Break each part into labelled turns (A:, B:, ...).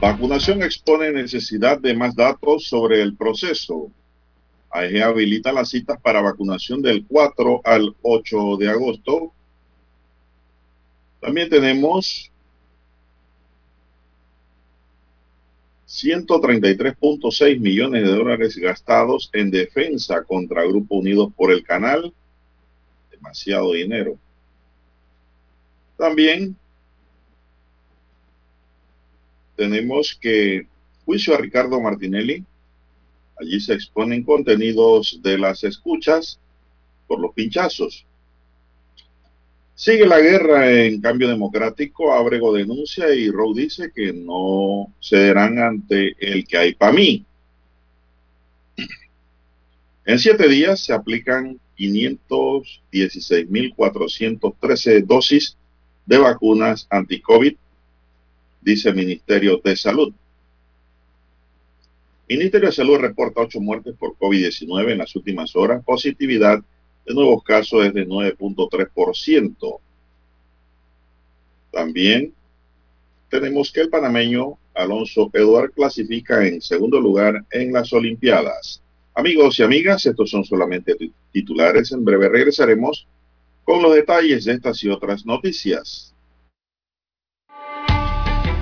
A: Vacunación expone necesidad de más datos sobre el proceso. AEG habilita las citas para vacunación del 4 al 8 de agosto. También tenemos 133.6 millones de dólares gastados en defensa contra Grupo Unidos por el Canal. Demasiado dinero. También tenemos que juicio a Ricardo Martinelli. Allí se exponen contenidos de las escuchas por los pinchazos. Sigue la guerra en cambio democrático. Abrego denuncia y Rowe dice que no cederán ante el que hay para mí. En siete días se aplican 516.413 dosis de vacunas anti-COVID dice Ministerio de Salud. Ministerio de Salud reporta ocho muertes por COVID-19 en las últimas horas. Positividad de nuevos casos es de 9.3%. También tenemos que el panameño Alonso Eduard clasifica en segundo lugar en las Olimpiadas. Amigos y amigas, estos son solamente titulares. En breve regresaremos con los detalles de estas y otras noticias.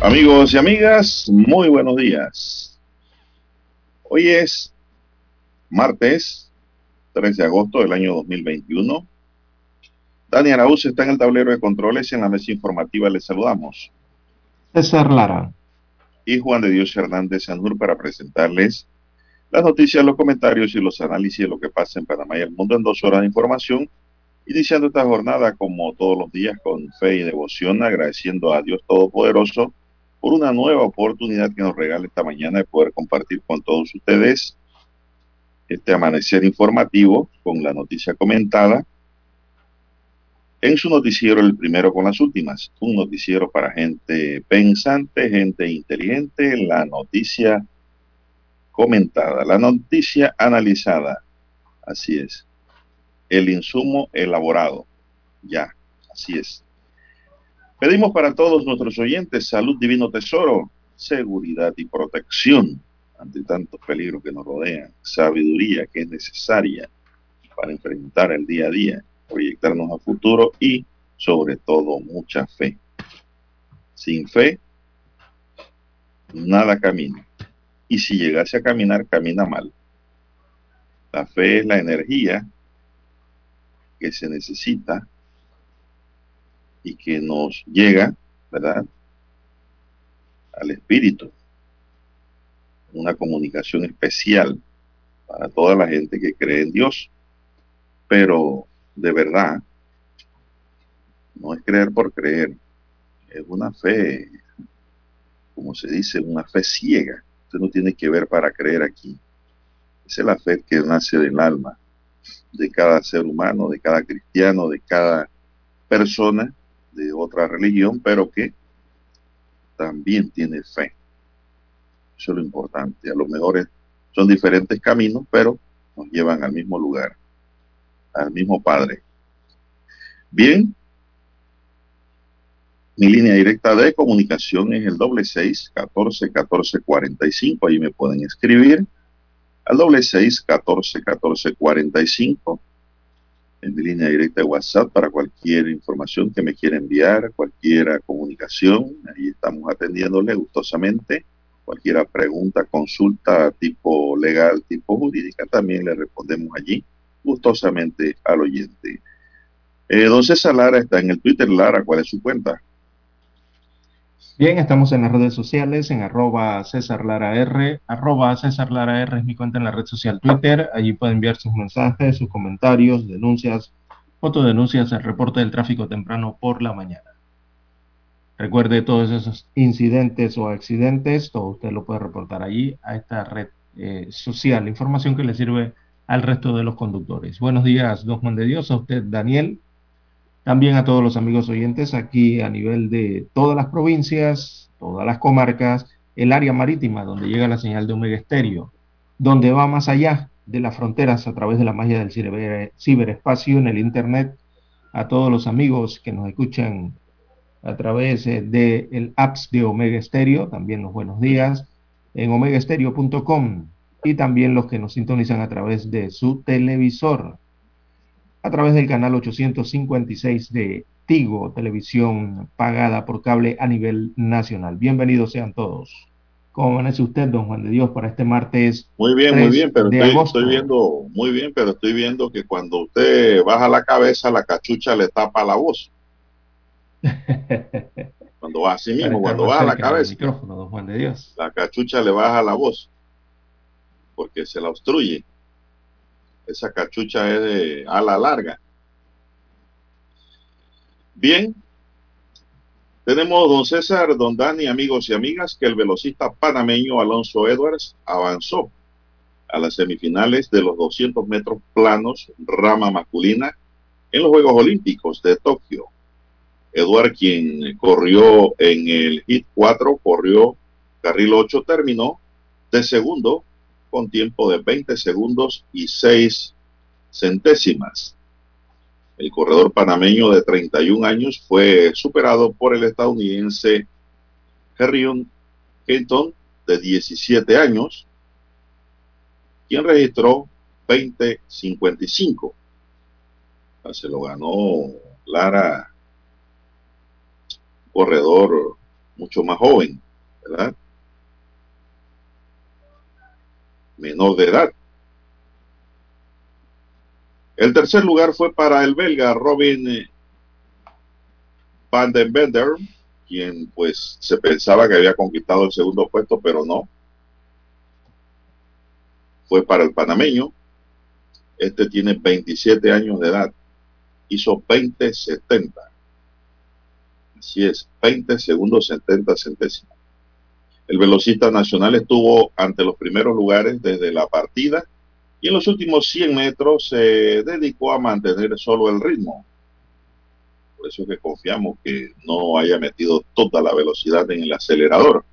A: Amigos y amigas, muy buenos días. Hoy es martes 3 de agosto del año 2021. Dani Araúz está en el tablero de controles y en la mesa informativa les saludamos.
B: César Lara.
A: Y Juan de Dios Hernández Sanur para presentarles las noticias, los comentarios y los análisis de lo que pasa en Panamá y el mundo en dos horas de información. Iniciando esta jornada como todos los días con fe y devoción, agradeciendo a Dios Todopoderoso por una nueva oportunidad que nos regala esta mañana de poder compartir con todos ustedes este amanecer informativo con la noticia comentada. En su noticiero el primero con las últimas, un noticiero para gente pensante, gente inteligente, la noticia comentada, la noticia analizada, así es, el insumo elaborado, ya, así es. Pedimos para todos nuestros oyentes salud, divino tesoro, seguridad y protección ante tantos peligros que nos rodean, sabiduría que es necesaria para enfrentar el día a día, proyectarnos a futuro y sobre todo mucha fe. Sin fe, nada camina. Y si llegase a caminar, camina mal. La fe es la energía que se necesita y que nos llega ¿verdad? Al espíritu. Una comunicación especial para toda la gente que cree en Dios. Pero de verdad, no es creer por creer, es una fe, como se dice, una fe ciega. Usted no tiene que ver para creer aquí. Es la fe que nace del alma de cada ser humano, de cada cristiano, de cada persona de otra religión, pero que también tiene fe. Eso es lo importante. A lo mejor son diferentes caminos, pero nos llevan al mismo lugar, al mismo Padre. Bien, mi línea directa de comunicación es el doble seis catorce catorce cuarenta y cinco. Ahí me pueden escribir al doble seis catorce catorce cuarenta y cinco en línea directa de WhatsApp para cualquier información que me quiera enviar, cualquier comunicación. Ahí estamos atendiéndole gustosamente. Cualquier pregunta, consulta tipo legal, tipo jurídica, también le respondemos allí gustosamente al oyente. Eh, don César Lara está en el Twitter. Lara, ¿cuál es su cuenta?
B: Bien, estamos en las redes sociales, en arroba César Lara R, arroba César Lara R es mi cuenta en la red social Twitter, allí pueden enviar sus mensajes, sus comentarios, denuncias, fotodenuncias, el reporte del tráfico temprano por la mañana. Recuerde todos esos incidentes o accidentes, todo usted lo puede reportar allí a esta red eh, social, información que le sirve al resto de los conductores. Buenos días, don Juan de Dios, a usted Daniel, también a todos los amigos oyentes aquí a nivel de todas las provincias, todas las comarcas, el área marítima donde llega la señal de Omega Estéreo, donde va más allá de las fronteras a través de la magia del ciberespacio en el Internet, a todos los amigos que nos escuchan a través del de el apps de Omega Estéreo, también los buenos días, en omegaestereo.com y también los que nos sintonizan a través de su televisor a través del canal 856 de Tigo, televisión pagada por cable a nivel nacional. Bienvenidos sean todos. ¿Cómo amanece usted, don Juan de Dios, para este martes?
A: Muy bien, muy bien, pero estoy, estoy, viendo, muy bien, pero estoy viendo que cuando usted baja la cabeza, la cachucha le tapa la voz. cuando va así mismo, cuando baja la cabeza.
B: Micrófono, don Juan de Dios.
A: La cachucha le baja la voz, porque se la obstruye. Esa cachucha es de ala larga. Bien. Tenemos, don César, don Dani, amigos y amigas, que el velocista panameño Alonso Edwards avanzó a las semifinales de los 200 metros planos rama masculina en los Juegos Olímpicos de Tokio. Edward, quien corrió en el hit 4, corrió carril 8, terminó de segundo con tiempo de 20 segundos y 6 centésimas. El corredor panameño de 31 años fue superado por el estadounidense Herrion Kenton de 17 años, quien registró 20.55. Se lo ganó Lara, corredor mucho más joven, ¿verdad? Menor de edad. El tercer lugar fue para el belga Robin eh, van den Bender, quien pues se pensaba que había conquistado el segundo puesto, pero no. Fue para el panameño. Este tiene 27 años de edad. Hizo 20-70. Así es, 20 segundos 70 centésimos. El velocista nacional estuvo ante los primeros lugares desde la partida y en los últimos 100 metros se dedicó a mantener solo el ritmo. Por eso es que confiamos que no haya metido toda la velocidad en el acelerador.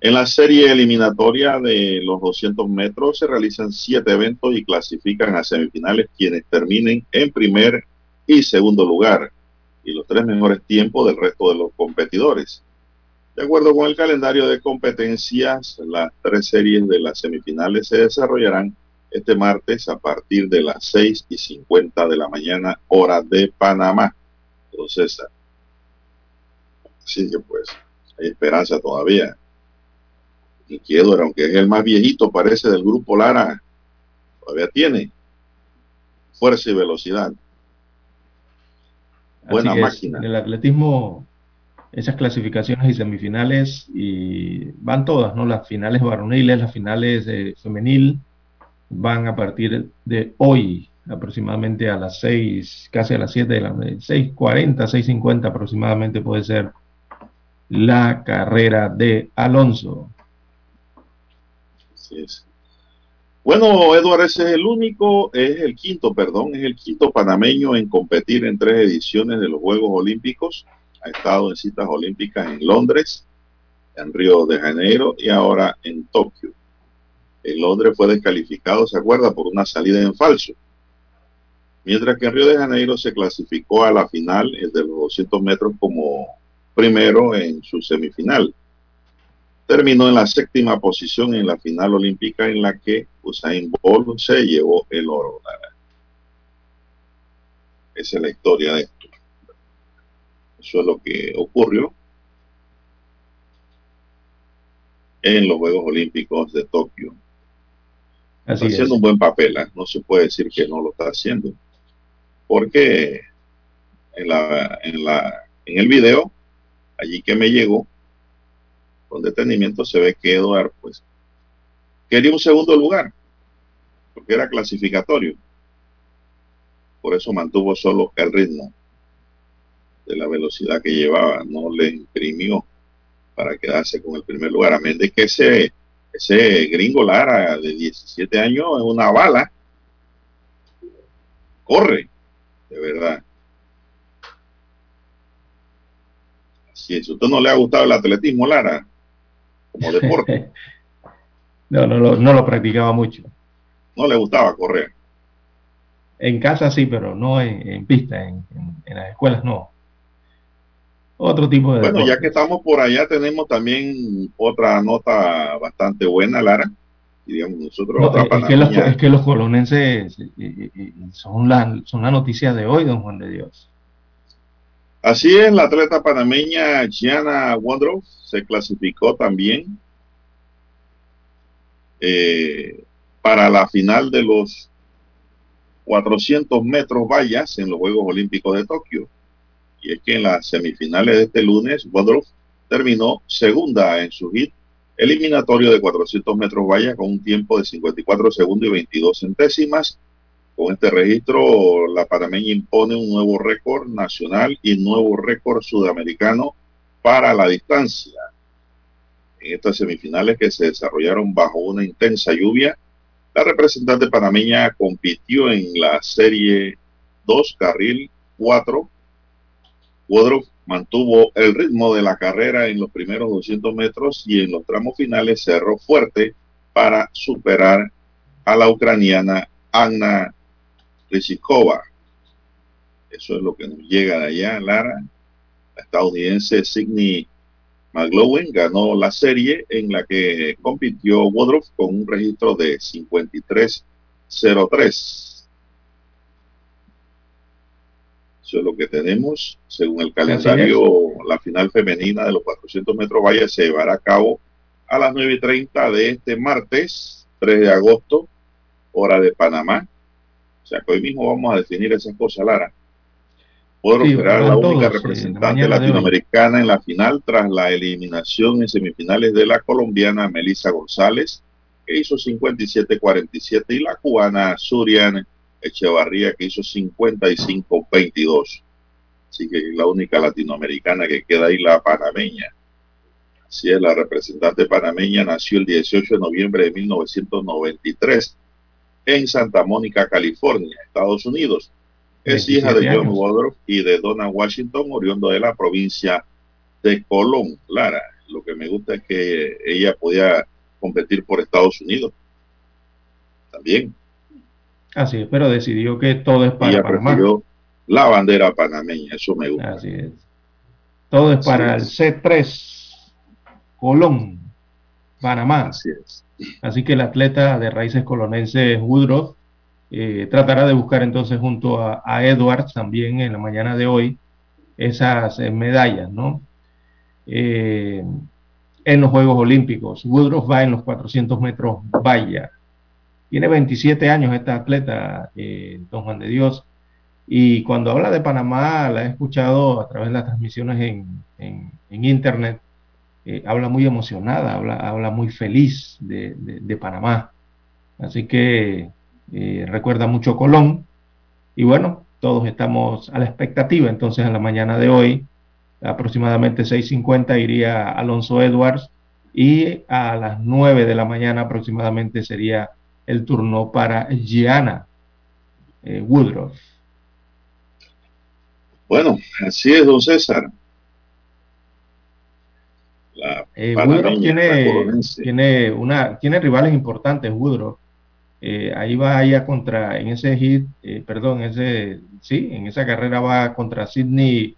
A: En la serie eliminatoria de los 200 metros se realizan siete eventos y clasifican a semifinales quienes terminen en primer y segundo lugar y los tres mejores tiempos del resto de los competidores. De acuerdo con el calendario de competencias, las tres series de las semifinales se desarrollarán este martes a partir de las 6 y 50 de la mañana, hora de Panamá. Entonces, así que pues, hay esperanza todavía. Inquieto, aunque es el más viejito, parece del grupo Lara, todavía tiene fuerza y velocidad. Buena máquina.
B: En el atletismo, esas clasificaciones y semifinales y van todas, ¿no? Las finales varoniles, las finales de femenil van a partir de hoy, aproximadamente a las 6, casi a las 7 de la 6.40, 6.50 aproximadamente puede ser la carrera de Alonso.
A: Es. Bueno, Eduardo, ese es el único, es el quinto, perdón, es el quinto panameño en competir en tres ediciones de los Juegos Olímpicos. Ha estado en citas olímpicas en Londres, en Río de Janeiro y ahora en Tokio. En Londres fue descalificado, ¿se acuerda?, por una salida en falso. Mientras que en Río de Janeiro se clasificó a la final de los 200 metros como primero en su semifinal. Terminó en la séptima posición en la final olímpica en la que Usain Bolt se llevó el oro. Esa es la historia de esto. Eso es lo que ocurrió en los Juegos Olímpicos de Tokio. está haciendo un buen papel, ¿eh? no se puede decir que no lo está haciendo. Porque en, la, en, la, en el video, allí que me llegó, con detenimiento se ve que Eduard pues quería un segundo lugar, porque era clasificatorio. Por eso mantuvo solo el ritmo de la velocidad que llevaba, no le imprimió para quedarse con el primer lugar. A menos de que ese, ese gringo Lara de 17 años es una bala, corre, de verdad. Así es. ¿Usted no le ha gustado el atletismo, Lara? como deporte.
B: no, no lo, no lo practicaba mucho.
A: No le gustaba correr.
B: En casa sí, pero no en, pista, en, las escuelas no. Otro tipo de...
A: Bueno, ya que estamos por allá, tenemos también otra nota bastante buena, Lara. Digamos, nosotros
B: es, que los, es, que los, colonenses son la, son la noticia de hoy, don Juan de Dios.
A: Así es, la atleta panameña Gianna Wondroff se clasificó también eh, para la final de los 400 metros vallas en los Juegos Olímpicos de Tokio. Y es que en las semifinales de este lunes, Wondroff terminó segunda en su hit eliminatorio de 400 metros vallas con un tiempo de 54 segundos y 22 centésimas con este registro, la panameña impone un nuevo récord nacional y nuevo récord sudamericano para la distancia. En estas semifinales que se desarrollaron bajo una intensa lluvia, la representante panameña compitió en la serie 2 carril 4. Woodruff mantuvo el ritmo de la carrera en los primeros 200 metros y en los tramos finales cerró fuerte para superar a la ucraniana Anna Rizikova. Eso es lo que nos llega de allá, Lara. La estadounidense Sidney McLowen ganó la serie en la que compitió Woodruff con un registro de 53-03. Eso es lo que tenemos. Según el calendario, la final femenina de los 400 metros valla se llevará a cabo a las 9.30 de este martes, 3 de agosto, hora de Panamá. O sea que hoy mismo vamos a definir esas cosas, Lara. Puedo sí, la única representante latinoamericana en la final tras la eliminación en semifinales de la colombiana Melissa González, que hizo 57-47, y la cubana Surian Echevarría, que hizo 55-22. Así que la única latinoamericana que queda ahí, la panameña. Así es, la representante panameña nació el 18 de noviembre de 1993 en Santa Mónica, California, Estados Unidos. Es hija de John Woodruff y de Donna Washington, oriundo de la provincia de Colón. Lara, lo que me gusta es que ella podía competir por Estados Unidos. También.
B: Así es, pero decidió que todo es para ella Panamá.
A: la bandera panameña, eso me gusta.
B: Así es. Todo es para el C3 Colón, Panamá.
A: Así es.
B: Así que el atleta de raíces colonenses Woodruff eh, tratará de buscar entonces junto a, Edwards también en la mañana de hoy esas eh, medallas, ¿no? Eh, en los Juegos Olímpicos. Woodruff va en los 400 metros valla. Tiene 27 años esta atleta, don Juan de Dios, Y cuando habla de Panamá, la he escuchado a través de las transmisiones en, Internet, eh, habla muy emocionada, habla, habla muy feliz de, Panamá. Así que eh, recuerda mucho Colón. Y bueno, todos estamos a la expectativa. Entonces, en la mañana de hoy, aproximadamente 6.50, iría Alonso Edwards y a las 9 de la mañana aproximadamente sería el turno para Gianna eh, Woodruff.
A: Bueno, así es, don César.
B: Eh, Woodruff tiene, tiene, una, tiene rivales importantes, Woodruff. Eh, ahí va allá contra, en ese hit, eh, perdón, ese, sí, en esa carrera va contra Sidney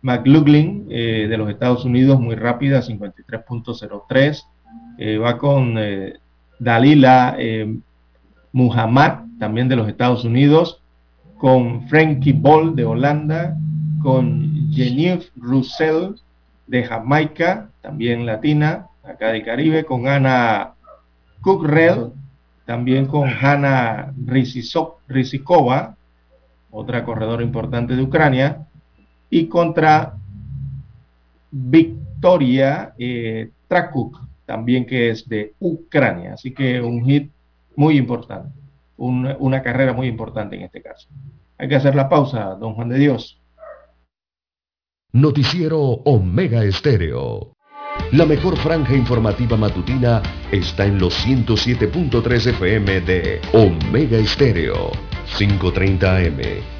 B: McLaughlin de los Estados Unidos, muy rápida, 53.03. va con Dalila Muhammad, también de los Estados Unidos, con Frankie Ball de Holanda, con Genevieve Russell de Jamaica, también latina, acá de Caribe, con Ana Kukrell, también con Hanna Rizikova, otra corredora importante de Ucrania, y contra Victoria eh, Trakuk, también que es de Ucrania. Así que un hit muy importante una, carrera muy importante en este caso. Hay que hacer la pausa, don Juan de Dios.
C: Noticiero Omega Estéreo. La mejor franja informativa matutina está en los 107.3 FM de Omega Estéreo. 5.30 AM.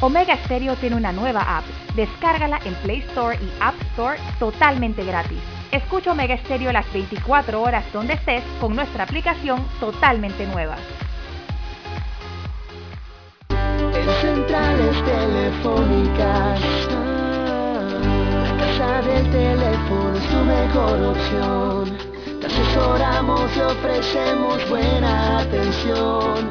D: Omega Stereo tiene una nueva app. Descárgala en Play Store y App Store totalmente gratis. Escucha Omega Stereo las 24 horas donde estés con nuestra aplicación totalmente nueva.
E: centrales telefónicas. La casa del teléfono es tu mejor opción. Te asesoramos y ofrecemos buena atención.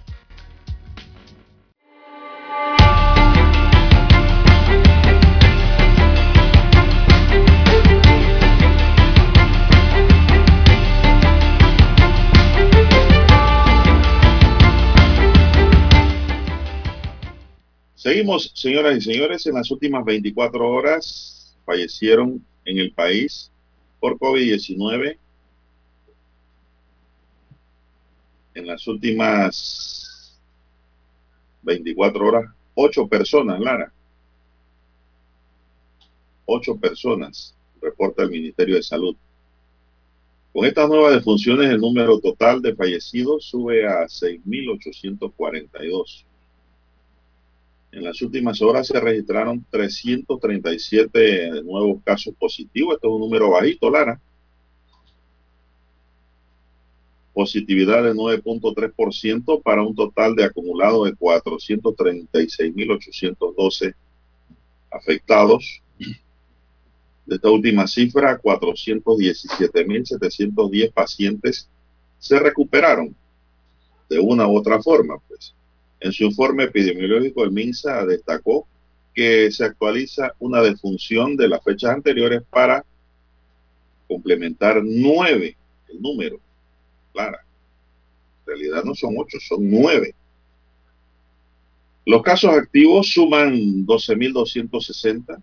A: Seguimos, señoras y señores, en las últimas 24 horas fallecieron en el país por COVID-19 en las últimas 24 horas, ocho personas, Lara. Ocho personas, reporta el Ministerio de Salud. Con estas nuevas defunciones, el número total de fallecidos sube a 6.842. En las últimas horas se registraron 337 nuevos casos positivos. Esto es un número bajito, Lara. Positividad de 9.3% para un total de acumulado de 436.812 afectados. De esta última cifra, 417.710 pacientes se recuperaron de una u otra forma, pues. En su informe epidemiológico, el MINSA destacó que se actualiza una defunción de las fechas anteriores para complementar nueve, el número, Clara. En realidad no son ocho, son nueve. Los casos activos suman 12.260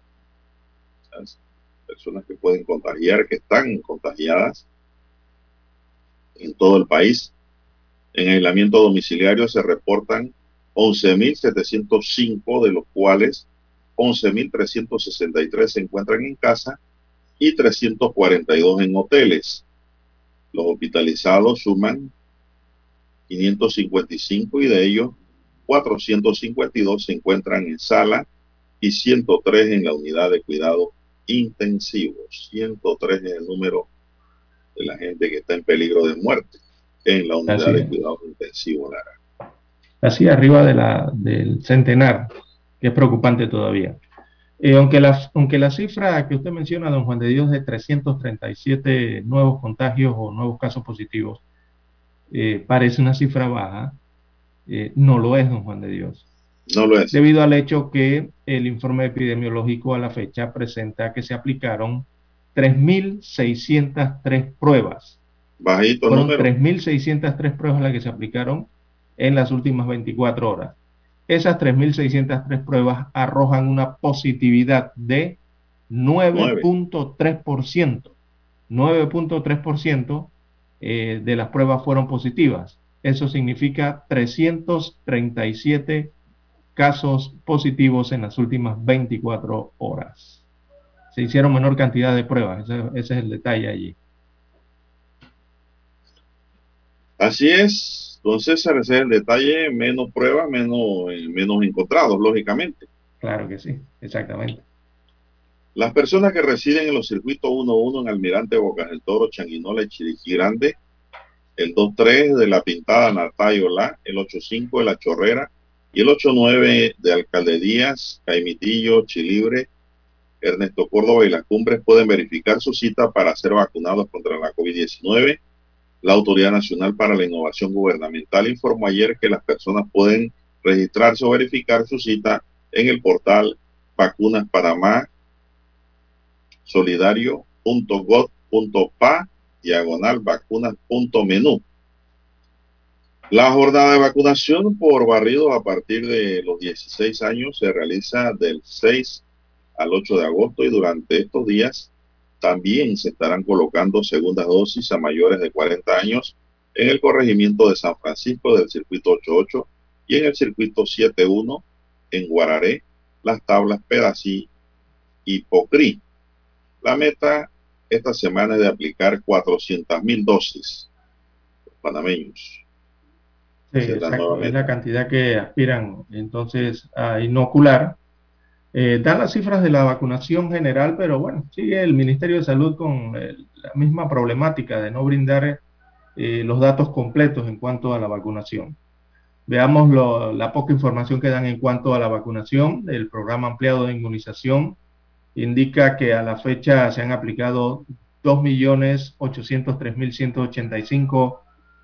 A: personas que pueden contagiar, que están contagiadas en todo el país. En aislamiento domiciliario se reportan 11.705, de los cuales 11.363 se encuentran en casa y 342 en hoteles. Los hospitalizados suman 555 y de ellos 452 se encuentran en sala y 103 en la unidad de cuidado intensivos. 103 es el número de la gente que está en peligro de muerte en la unidad de cuidado intensivo, Lara.
B: Así arriba de la, del centenar, que es preocupante todavía. Eh, aunque, la, aunque la cifra que usted menciona, don Juan de Dios, de 337 nuevos contagios o nuevos casos positivos, eh, parece una cifra baja, eh, no lo es, don Juan de Dios.
A: No lo es.
B: Debido al hecho que el informe epidemiológico a la fecha presenta que se aplicaron 3.603 pruebas.
A: Bajito
B: Fueron 3.603 pruebas las que se aplicaron en las últimas 24 horas. Esas 3.603 pruebas arrojan una positividad de 9.3%. 9.3% eh, de las pruebas fueron positivas. Eso significa 337 casos positivos en las últimas 24 horas. Se hicieron menor cantidad de pruebas, ese, ese es el detalle allí.
A: Así es, entonces ese es el detalle, menos pruebas, menos, menos encontrados, lógicamente.
B: Claro que sí, exactamente.
A: Las personas que residen en los circuitos 1-1 en Almirante Bocas del Toro, Changuinola y Chiriquí Grande, el 2-3 de La Pintada Natayola, el 8-5 de La Chorrera y el 8-9 de Alcalde Díaz, Caimitillo, Chilibre, Ernesto Córdoba y Las Cumbres pueden verificar su cita para ser vacunados contra la COVID-19 la Autoridad Nacional para la Innovación Gubernamental informó ayer que las personas pueden registrarse o verificar su cita en el portal Vacunas Panamá solidario.gov.pa diagonal vacunas.menú. La jornada de vacunación por barrido a partir de los 16 años se realiza del 6 al 8 de agosto y durante estos días también se estarán colocando segundas dosis a mayores de 40 años en el corregimiento de San Francisco del circuito 88 y en el circuito 71 en Guararé, Las Tablas, Pedací y Pocrí. La meta esta semana es de aplicar 400 mil dosis panameños.
B: Sí, es, la es la cantidad que aspiran entonces a inocular eh, dan las cifras de la vacunación general, pero bueno, sigue el Ministerio de Salud con eh, la misma problemática de no brindar eh, los datos completos en cuanto a la vacunación. Veamos la poca información que dan en cuanto a la vacunación. El programa ampliado de inmunización indica que a la fecha se han aplicado 2.803.185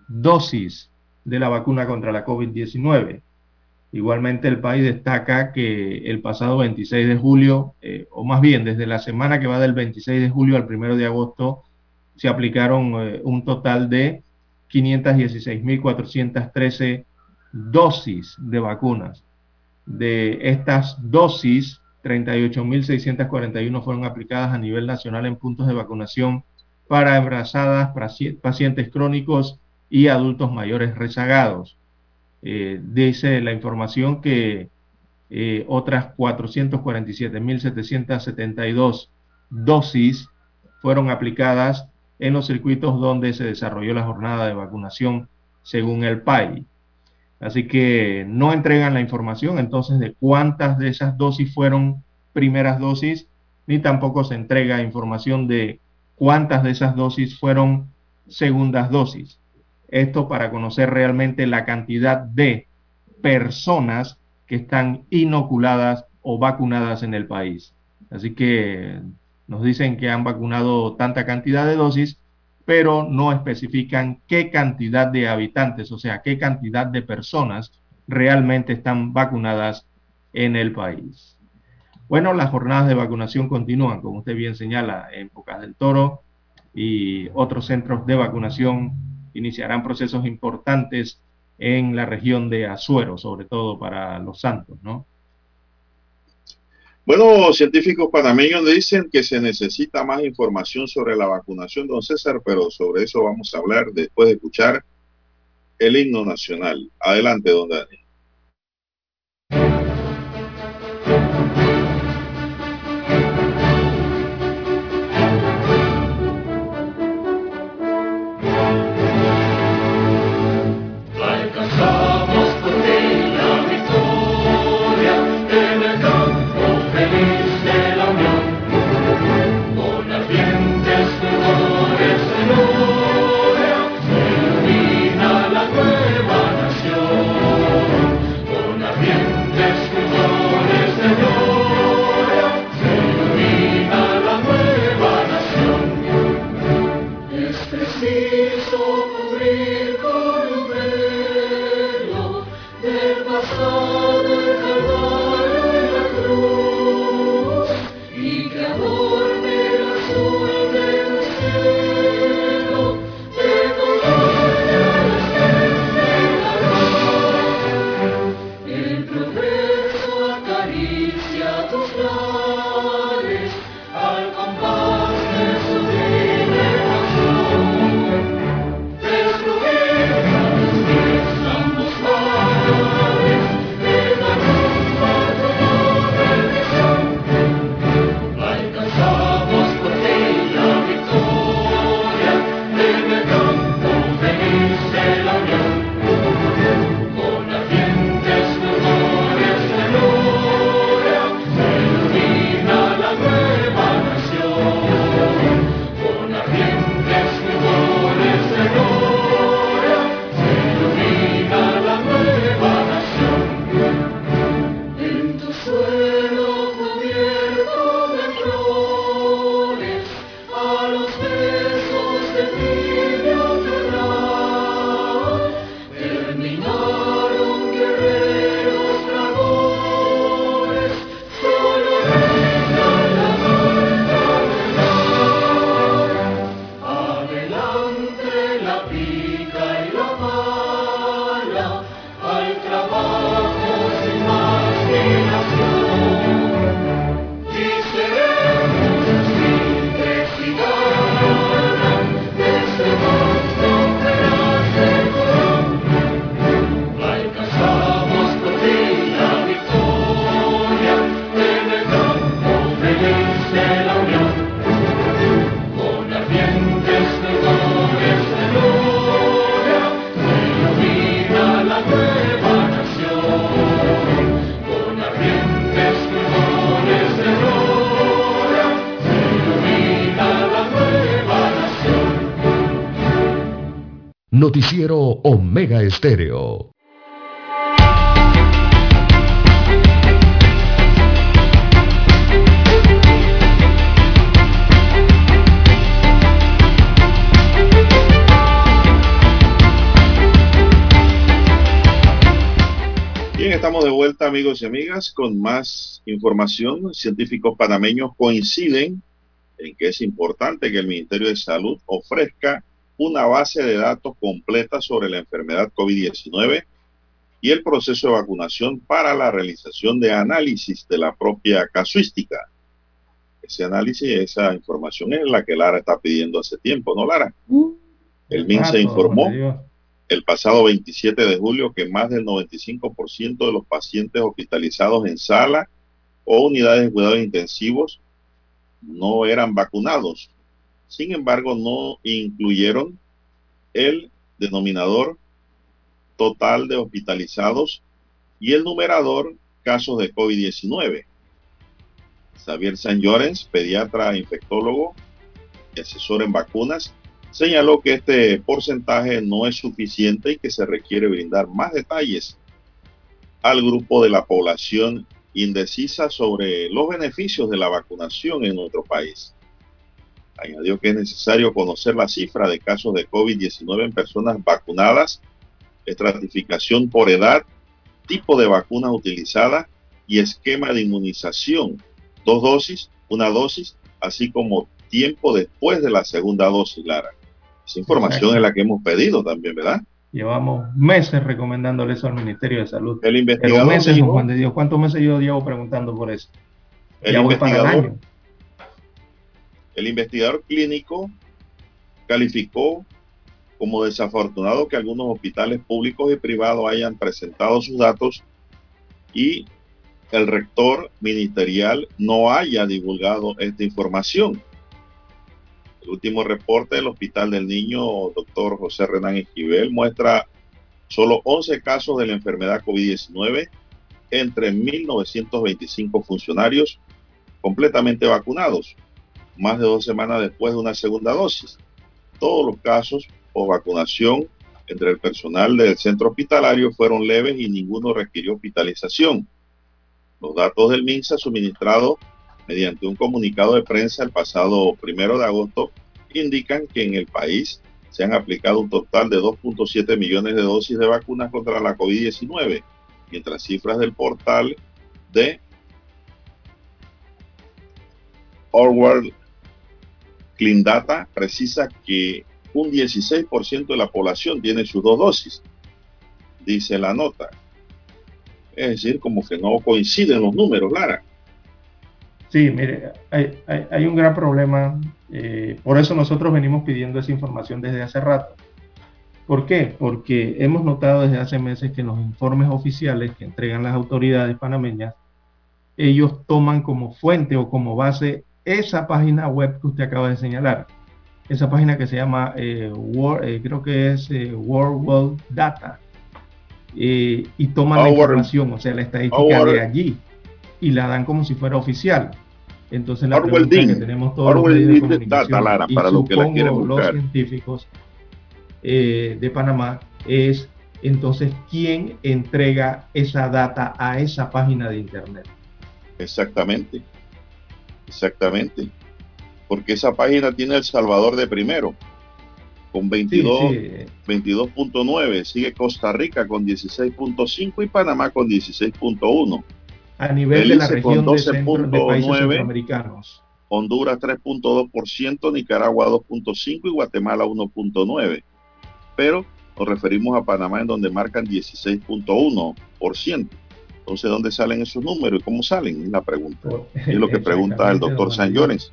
B: dosis de la vacuna contra la COVID-19 Igualmente el país destaca que el pasado 26 de julio, eh, o más bien desde la semana que va del 26 de julio al 1 de agosto, se aplicaron eh, un total de 516.413 dosis de vacunas. De estas dosis, 38.641 fueron aplicadas a nivel nacional en puntos de vacunación para embarazadas, pacientes crónicos y adultos mayores rezagados. Eh, dice la información que eh, otras 447.772 dosis fueron aplicadas en los circuitos donde se desarrolló la jornada de vacunación según el PAI. Así que no entregan la información entonces de cuántas de esas dosis fueron primeras dosis, ni tampoco se entrega información de cuántas de esas dosis fueron segundas dosis. Esto para conocer realmente la cantidad de personas que están inoculadas o vacunadas en el país. Así que nos dicen que han vacunado tanta cantidad de dosis, pero no especifican qué cantidad de habitantes, o sea, qué cantidad de personas realmente están vacunadas en el país. Bueno, las jornadas de vacunación continúan, como usted bien señala, en Pocas del Toro, y otros centros de vacunación iniciarán procesos importantes en la región de Azuero, sobre todo para los santos, ¿no?
A: Bueno, científicos panameños dicen que se necesita más información sobre la vacunación, don César, pero sobre eso vamos a hablar después de escuchar el himno nacional. Adelante, don Dani.
C: Noticiero Omega Estéreo.
A: Bien, estamos de vuelta amigos y amigas con más información. Científicos panameños coinciden en que es importante que el Ministerio de Salud ofrezca una base de datos completa sobre la enfermedad COVID-19 y el proceso de vacunación para la realización de análisis de la propia casuística. Ese análisis, esa información es la que Lara está pidiendo hace tiempo, ¿no, Lara? El MINSA informó el pasado 27 de julio que más del 95% de los pacientes hospitalizados en sala o unidades de cuidados intensivos no eran vacunados sin embargo, no incluyeron el denominador total de hospitalizados y el numerador casos de COVID-19. Xavier San Llorens, pediatra infectólogo y asesor en vacunas, señaló que este porcentaje no es suficiente y que se requiere brindar más detalles al grupo de la población indecisa sobre los beneficios de la vacunación en nuestro país. Añadió que es necesario conocer la cifra de casos de COVID-19 en personas vacunadas, estratificación por edad, tipo de vacuna utilizada y esquema de inmunización. Dos dosis, una dosis, así como tiempo después de la segunda dosis, Lara. Esa información es la que hemos pedido también, ¿verdad?
B: Llevamos meses recomendándole eso al Ministerio de Salud.
A: El investigador
B: meses, Juan de Dios. ¿Cuántos meses yo llevo preguntando por eso?
A: El investigador, el investigador clínico calificó como desafortunado que algunos hospitales públicos y privados hayan presentado sus datos y el rector ministerial no haya divulgado esta información. El último reporte del Hospital del Niño, doctor José Renán Esquivel, muestra solo 11 casos de la enfermedad COVID-19 entre 1.925 funcionarios completamente vacunados, más de dos semanas después de una segunda dosis. Todos los casos o vacunación entre el personal del centro hospitalario fueron leves y ninguno requirió hospitalización. Los datos del MINSA suministrados mediante un comunicado de prensa el pasado primero de agosto indican que en el país se han aplicado un total de 2.7 millones de dosis de vacunas contra la COVID-19, mientras cifras del portal de Orwell Clean Data precisa que un 16% de la población tiene sus dos dosis, dice la nota. Es decir, como que no coinciden los números, Lara.
B: Sí, mire, hay, un gran problema. Eh, por eso nosotros venimos pidiendo esa información desde hace rato. ¿Por qué? Porque hemos notado desde hace meses que los informes oficiales que entregan las autoridades panameñas, ellos toman como fuente o como base esa página web que usted acaba de señalar. Esa página que se llama eh, eh, creo que es eh, World World Data, y toman la información, o sea, la estadística de allí, y la dan como si fuera oficial. Entonces la pregunta que tenemos todos los medios de comunicación y para supongo los científicos de Panamá es entonces quién entrega esa data a esa página de internet.
A: Exactamente, exactamente porque esa página tiene El Salvador de primero, con 22, 22.9, sigue Costa Rica con 16.5 y Panamá con 16.1.
B: A nivel de la región de, centro, de países centroamericanos.
A: Honduras 3.2%, Nicaragua 2.5 y Guatemala 1.9. Pero nos referimos a Panamá en donde marcan 16.1%. Entonces, ¿dónde salen esos números y cómo salen? Es la pregunta. Es lo que pregunta el doctor San Llores.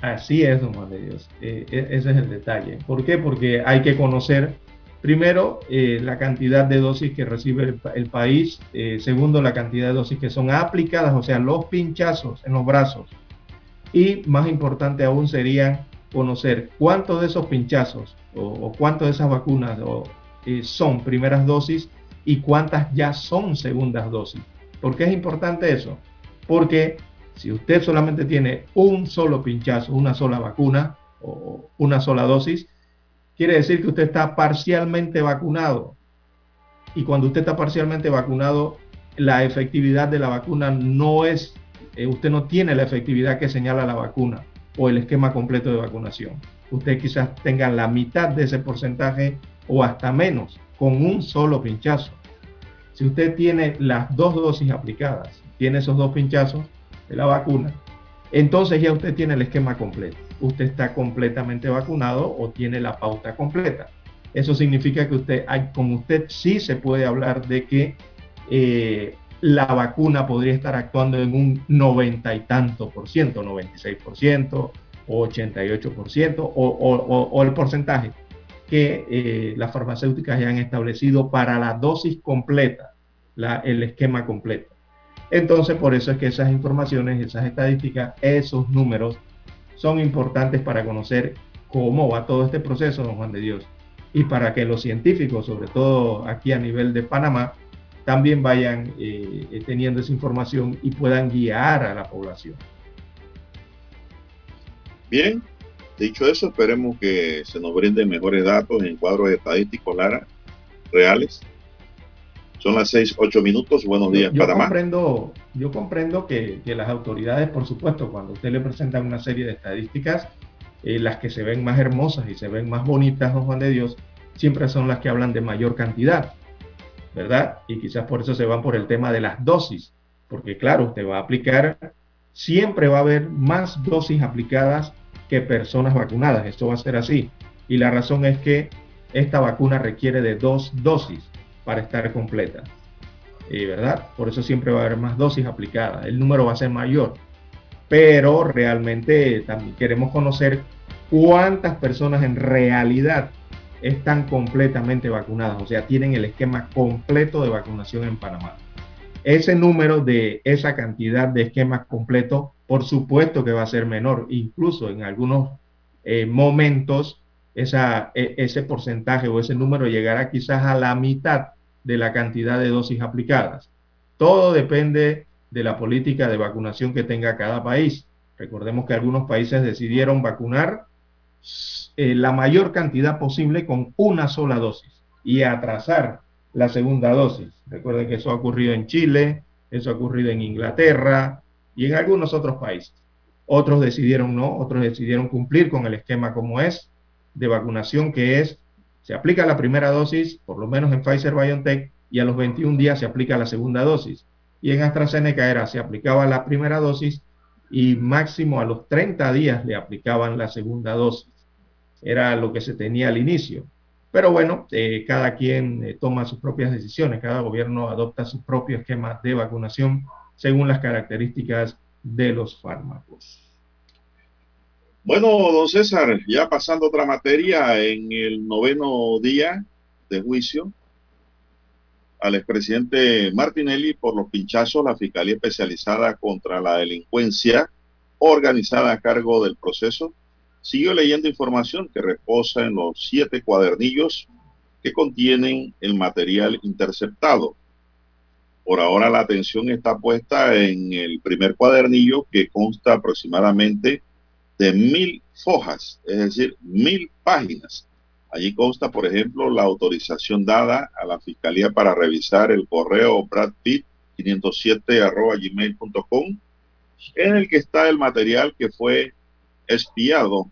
B: Así es, don Juan de Dios. Eh, e, ese es el detalle. ¿Por qué? Porque hay que conocer, primero, eh, la cantidad de dosis que recibe el, país. Eh, segundo, la cantidad de dosis que son aplicadas, o sea, los pinchazos en los brazos. Y más importante aún sería conocer cuántos de esos pinchazos o, cuántos de esas vacunas son primeras dosis y cuántas ya son segundas dosis. ¿Por qué es importante eso? Porque si usted solamente tiene un solo pinchazo, una sola vacuna o una sola dosis, quiere decir que usted está parcialmente vacunado. Y cuando usted está parcialmente vacunado, la efectividad de la vacuna no es, eh, usted no tiene la efectividad que señala la vacuna o el esquema completo de vacunación. Usted quizás tenga la mitad de ese porcentaje o hasta menos con un solo pinchazo. Si usted tiene las dos dosis aplicadas, tiene esos dos pinchazos, de la vacuna, entonces ya usted tiene el esquema completo. Usted está completamente vacunado o tiene la pauta completa. Eso significa que usted, con usted sí se puede hablar de que eh, la vacuna podría estar actuando en un noventa y tanto por ciento, 96 por ciento, o 88 por ciento, o, el porcentaje que eh, las farmacéuticas ya han establecido para la dosis completa, el esquema completo. Entonces, por eso es que esas informaciones, esas estadísticas, esos números son importantes para conocer cómo va todo este proceso, don Juan de Dios, y para que los científicos, sobre todo aquí a nivel de Panamá, también vayan eh, teniendo esa información y puedan guiar a la población.
A: Bien, dicho eso, esperemos que se nos brinden mejores datos en cuadros estadísticos, Lara, reales, son las seis, ocho minutos. Buenos días,
B: yo, yo Comprendo, yo comprendo que, las autoridades, por supuesto, cuando usted le presentan una serie de estadísticas, eh, las que se ven más hermosas y se ven más bonitas, don Juan de Dios, siempre son las que hablan de mayor cantidad, ¿verdad? Y quizás por eso se van por el tema de las dosis, porque claro, usted va a aplicar siempre va a haber más dosis aplicadas que personas vacunadas. Esto va a ser así. Y la razón es que esta vacuna requiere de dos dosis para estar completa. ¿Verdad? Por eso siempre va a haber más dosis aplicadas. El número va a ser mayor. Pero realmente también queremos conocer cuántas personas en realidad están completamente vacunadas, o sea, tienen el esquema completo de vacunación en Panamá. Ese número de esa cantidad de esquemas completos, por supuesto que va a ser menor, incluso en algunos eh, momentos e, ese porcentaje o ese número llegará quizás a la mitad de la cantidad de dosis aplicadas. Todo depende de la política de vacunación que tenga cada país. Recordemos que algunos países decidieron vacunar eh, la mayor cantidad posible con una sola dosis y atrasar la segunda dosis. Recuerden que eso ha ocurrido en Chile, eso ha ocurrido en Inglaterra y en algunos otros países. Otros decidieron no, otros decidieron cumplir con el esquema como es de vacunación que es, se aplica la primera dosis, por lo menos en Pfizer BioNTech, y a los 21 días se aplica la segunda dosis. Y en AstraZeneca era, se aplicaba la primera dosis y máximo a los 30 días le aplicaban la segunda dosis era lo que se tenía al inicio. Pero bueno, eh, cada quien eh, toma sus propias decisiones, cada gobierno adopta su propio esquema de vacunación según las características de los fármacos.
A: Bueno, don César, ya pasando otra materia, en el noveno día de juicio al expresidente Martinelli por los pinchazos, la Fiscalía Especializada contra la Delincuencia organizada a cargo del proceso Siguió leyendo información que reposa en los siete cuadernillos que contienen el material interceptado. Por ahora la atención está puesta en el primer cuadernillo que consta aproximadamente de mil fojas, es decir, mil páginas. Allí consta, por ejemplo, la autorización dada a la Fiscalía para revisar el correo bradpitt507 en el que está el material que fue espiado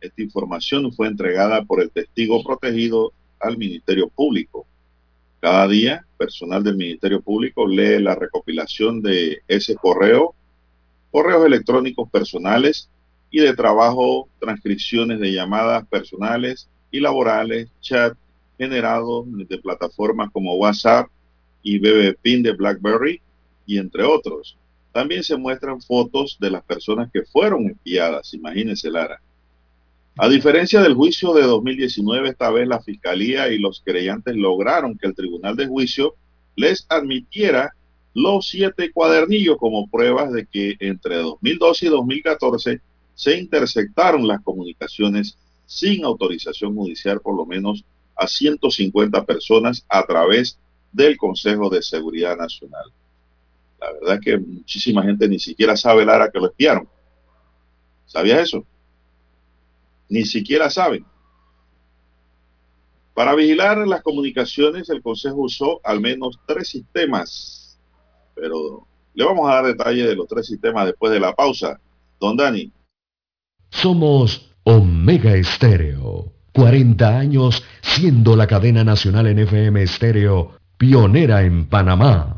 A: esta información fue entregada por el testigo protegido al Ministerio Público. Cada día, personal del Ministerio Público lee la recopilación de ese correo, correos electrónicos personales y de trabajo, transcripciones de llamadas personales y laborales, chat generados de plataformas como WhatsApp y BBPIN de BlackBerry y entre otros. También se muestran fotos de las personas que fueron enviadas, imagínense Lara. A diferencia del juicio de 2019, esta vez la Fiscalía y los creyentes lograron que el Tribunal de Juicio les admitiera los siete cuadernillos como pruebas de que entre 2012 y 2014 se interceptaron las comunicaciones sin autorización judicial por lo menos a 150 personas a través del Consejo de Seguridad Nacional. La verdad es que muchísima gente ni siquiera sabe, Lara, que lo espiaron. ¿Sabías eso? Ni siquiera saben. Para vigilar las comunicaciones, el Consejo usó al menos tres sistemas, pero le vamos a dar detalles de los tres sistemas después de la pausa. Don Dani.
C: Somos Omega Estéreo, 40 años siendo la cadena nacional en FM Estéreo, pionera en Panamá.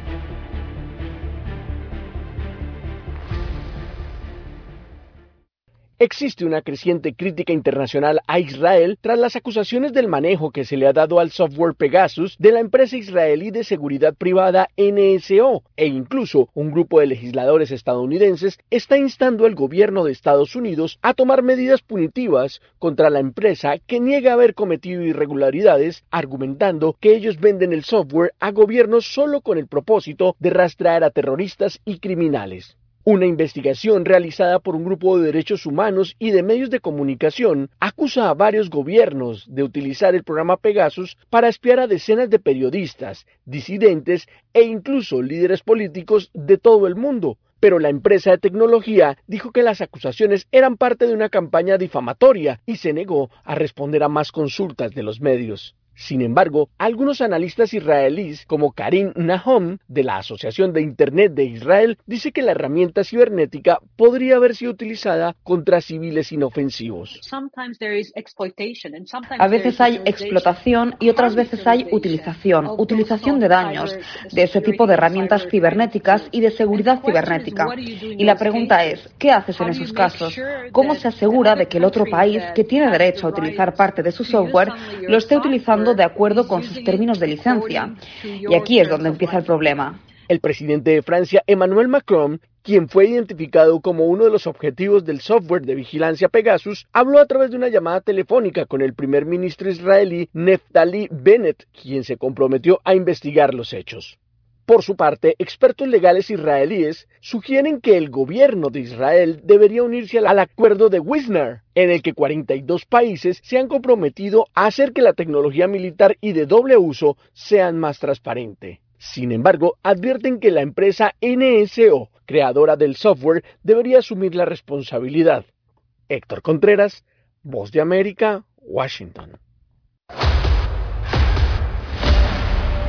F: Existe una creciente crítica internacional a Israel tras las acusaciones del manejo que se le ha dado al software Pegasus de la empresa israelí de seguridad privada NSO e incluso un grupo de legisladores estadounidenses está instando al gobierno de Estados Unidos a tomar medidas punitivas contra la empresa que niega haber cometido irregularidades, argumentando que ellos venden el software a gobiernos solo con el propósito de rastrear a terroristas y criminales. Una investigación realizada por un grupo de derechos humanos y de medios de comunicación acusa a varios gobiernos de utilizar el programa Pegasus para espiar a decenas de periodistas, disidentes e incluso líderes políticos de todo el mundo. Pero la empresa de tecnología dijo que las acusaciones eran parte de una campaña difamatoria y se negó a responder a más consultas de los medios. Sin embargo, algunos analistas israelíes, como Karim Nahom, de la Asociación de Internet de Israel, dice que la herramienta cibernética podría haber sido utilizada contra civiles inofensivos.
G: A veces hay explotación y otras veces hay utilización, utilización de daños de ese tipo de herramientas cibernéticas y de seguridad cibernética. Y la pregunta es, ¿qué haces en esos casos? ¿Cómo se asegura de que el otro país que tiene derecho a utilizar parte de su software lo esté utilizando de acuerdo con sus términos de licencia. Y aquí es donde empieza el problema.
F: El presidente de Francia, Emmanuel Macron, quien fue identificado como uno de los objetivos del software de vigilancia Pegasus, habló a través de una llamada telefónica con el primer ministro israelí Neftali Bennett, quien se comprometió a investigar los hechos. Por su parte, expertos legales israelíes sugieren que el gobierno de Israel debería unirse al acuerdo de Wisner, en el que 42 países se han comprometido a hacer que la tecnología militar y de doble uso sean más transparente. Sin embargo, advierten que la empresa NSO, creadora del software, debería asumir la responsabilidad. Héctor Contreras, Voz de América, Washington.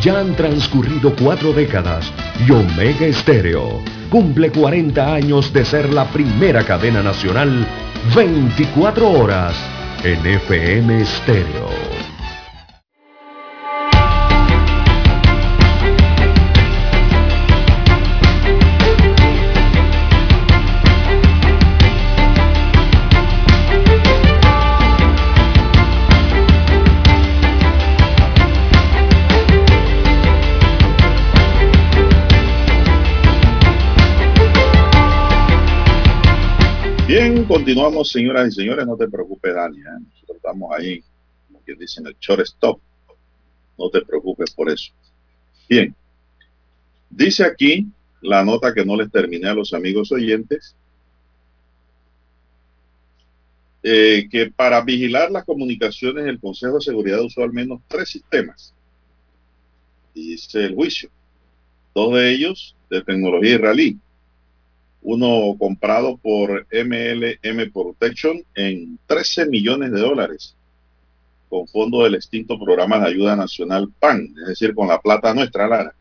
C: ya han transcurrido cuatro décadas y Omega Estéreo cumple 40 años de ser la primera cadena nacional 24 horas en FM Estéreo.
A: Continuamos, señoras y señores. No te preocupes, Dani. ¿eh? Nosotros estamos ahí, como quien dice, en el shortstop. No te preocupes por eso. Bien. Dice aquí la nota que no les terminé a los amigos oyentes. Eh, que para vigilar las comunicaciones el Consejo de Seguridad usó al menos tres sistemas. Dice el juicio. Dos de ellos de tecnología israelí uno comprado por MLM Protection en 13 millones de dólares, con fondo del extinto programa de ayuda nacional PAN, es decir, con la plata nuestra, Lara.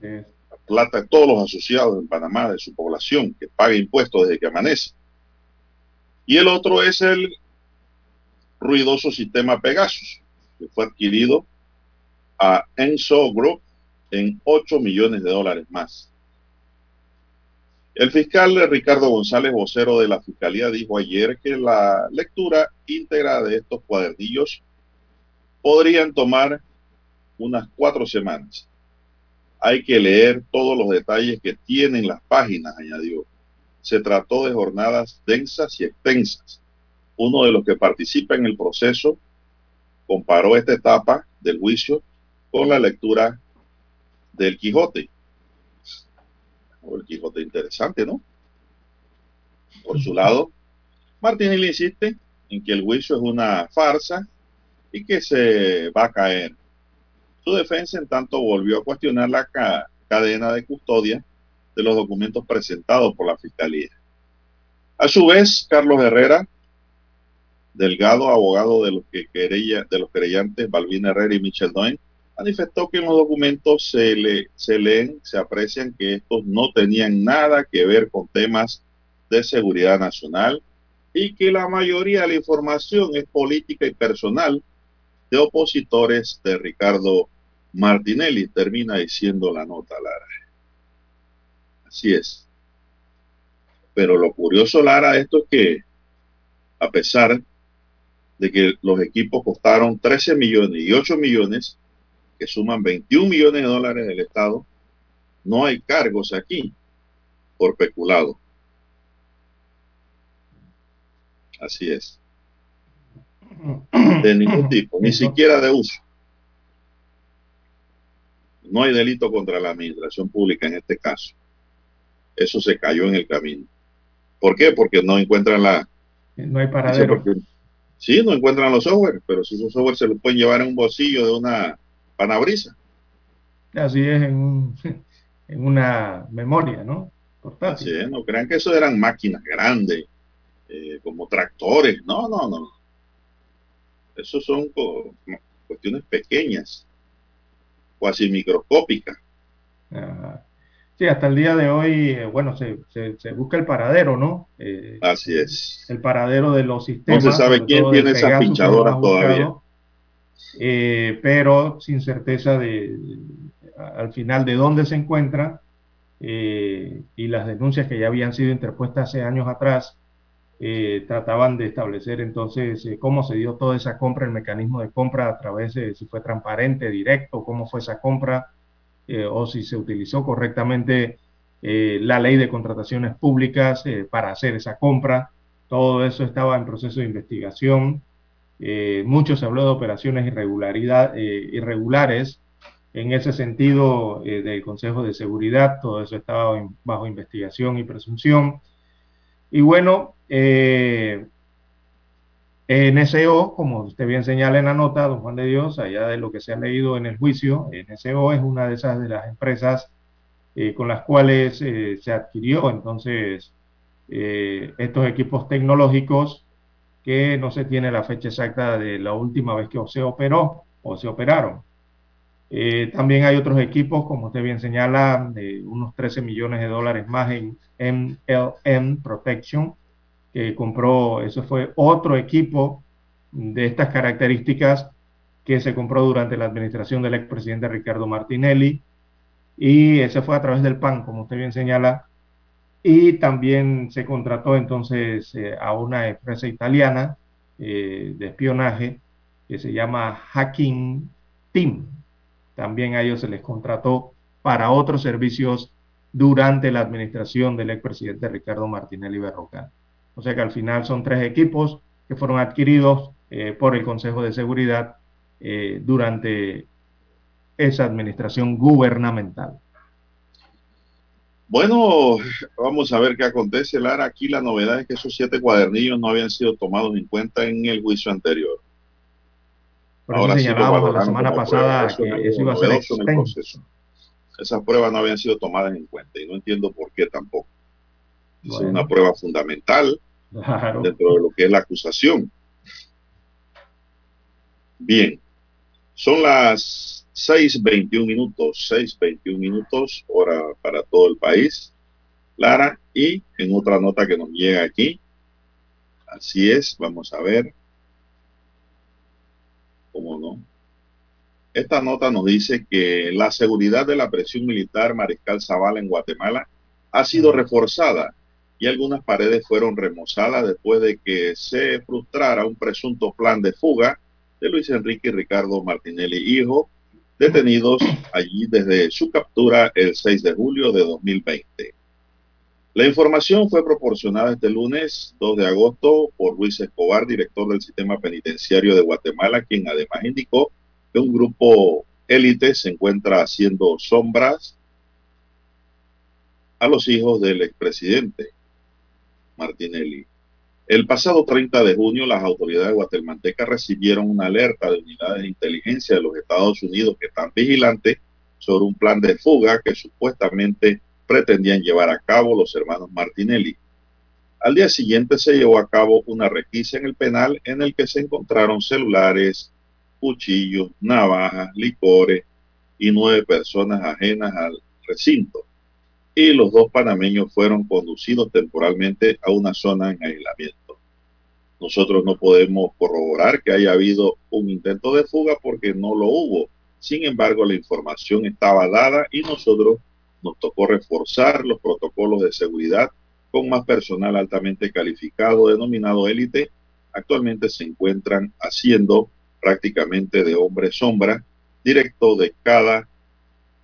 A: La plata de todos los asociados en Panamá, de su población, que paga impuestos desde que amanece. Y el otro es el ruidoso sistema Pegasus, que fue adquirido a Enso Group en 8 millones de dólares más. El fiscal Ricardo González, vocero de la Fiscalía, dijo ayer que la lectura íntegra de estos cuadernillos podrían tomar unas cuatro semanas. Hay que leer todos los detalles que tienen las páginas, añadió. Se trató de jornadas densas y extensas. Uno de los que participa en el proceso comparó esta etapa del juicio con la lectura del Quijote o el Quijote interesante, ¿no? Por su lado, Martínez insiste en que el juicio es una farsa y que se va a caer. Su defensa, en tanto, volvió a cuestionar la cadena de custodia de los documentos presentados por la Fiscalía. A su vez, Carlos Herrera, Delgado, abogado de los, que querella, de los querellantes Balvin Herrera y Michel Doen, manifestó que en los documentos se, le, se leen, se aprecian que estos no tenían nada que ver con temas de seguridad nacional y que la mayoría de la información es política y personal de opositores de Ricardo Martinelli, termina diciendo la nota Lara. Así es. Pero lo curioso, Lara, esto es que a pesar de que los equipos costaron 13 millones y 8 millones, que suman 21 millones de dólares del Estado, no hay cargos aquí por peculado. Así es. De ningún tipo, ni siquiera de uso. No hay delito contra la administración pública en este caso. Eso se cayó en el camino. ¿Por qué? Porque no encuentran la...
B: No hay paradero.
A: sí, no encuentran los software, pero si esos software se los pueden llevar en un bolsillo de una panabrisa.
B: Así es, en, en una memoria, ¿no?
A: Así es, no crean que eso eran máquinas grandes, eh, como tractores. No, no, no. Esos son cuestiones pequeñas, cuasi microscópicas.
B: Sí, hasta el día de hoy, eh, bueno, se, se, busca el paradero, ¿no?
A: Eh, Así es.
B: El paradero de los sistemas.
A: No se sabe quién tiene esas pinchadoras todavía.
B: Pero sin certeza de, al final de dónde se encuentra y las denuncias que ya habían sido interpuestas hace años atrás eh, trataban de establecer entonces eh, cómo se dio toda esa compra, el mecanismo de compra a través de si fue transparente, directo, cómo fue esa compra, eh, o si se utilizó correctamente la ley de contrataciones públicas para hacer esa compra. Todo eso estaba en proceso de investigación. Mucho se habló de operaciones irregularidad, irregulares. En ese sentido, del Consejo de Seguridad, todo eso estaba bajo investigación y presunción. Y bueno, eh, NSO, como usted bien señala en la nota, don Juan de Dios, allá de lo que se ha leído en el juicio, NSO es una de esas de las empresas eh, con las cuales eh, se adquirió entonces eh, estos equipos tecnológicos que no se tiene la fecha exacta de la última vez que se operó o se operaron. también hay otros equipos, como usted bien señala, de unos 13 millones de dólares más en MLM Protection, que compró, eso fue otro equipo de estas características que se compró durante la administración del expresidente Ricardo Martinelli y ese fue a través del PAN, como usted bien señala, y también se contrató entonces eh, a una empresa italiana eh, de espionaje que se llama Hacking Team. También a ellos se les contrató para otros servicios durante la administración del expresidente Ricardo Martinelli Berrocal. O sea que al final son tres equipos que fueron adquiridos eh, por el Consejo de Seguridad durante esa administración gubernamental.
A: Bueno, vamos a ver qué acontece, Lara. Aquí la novedad es que esos siete cuadernillos no habían sido tomados en cuenta en el juicio anterior.
B: Por Ahora señalábamos la semana pasada que eso iba a ser extenso.
A: Esas pruebas no habían sido tomadas en cuenta y no entiendo por qué tampoco. Es una prueba fundamental dentro de lo que es la acusación. Bien, son las 6.21 minutos, 6.21 minutos, hora para todo el país. Lara, y en otra nota que nos llega aquí, así es, vamos a ver. ¿Cómo no? Esta nota nos dice que la seguridad de la presión militar Mariscal Zavala en Guatemala ha sido reforzada y algunas paredes fueron remozadas después de que se frustrara un presunto plan de fuga de Luis Enrique y Ricardo Martinelli, hijo, detenidos allí desde su captura el 6 de julio de 2020. La información fue proporcionada este lunes 2 de agosto por Luis Escobar, director del sistema penitenciario de Guatemala, quien además indicó que un grupo élite se encuentra haciendo sombras a los hijos del expresidente Martinelli. El pasado 30 de junio, las autoridades guatemaltecas recibieron una alerta de unidades de inteligencia de los Estados Unidos que están vigilantes sobre un plan de fuga que supuestamente pretendían llevar a cabo los hermanos Martinelli. Al día siguiente se llevó a cabo una requisa en el penal en el que se encontraron celulares, cuchillos, navajas, licores y nueve personas ajenas al recinto. Y los dos panameños fueron conducidos temporalmente a una zona en aislamiento. Nosotros no podemos corroborar que haya habido un intento de fuga porque no lo hubo. Sin embargo, la información estaba dada y nosotros nos tocó reforzar los protocolos de seguridad con más personal altamente calificado denominado élite. Actualmente se encuentran haciendo prácticamente de hombre sombra, directo de cada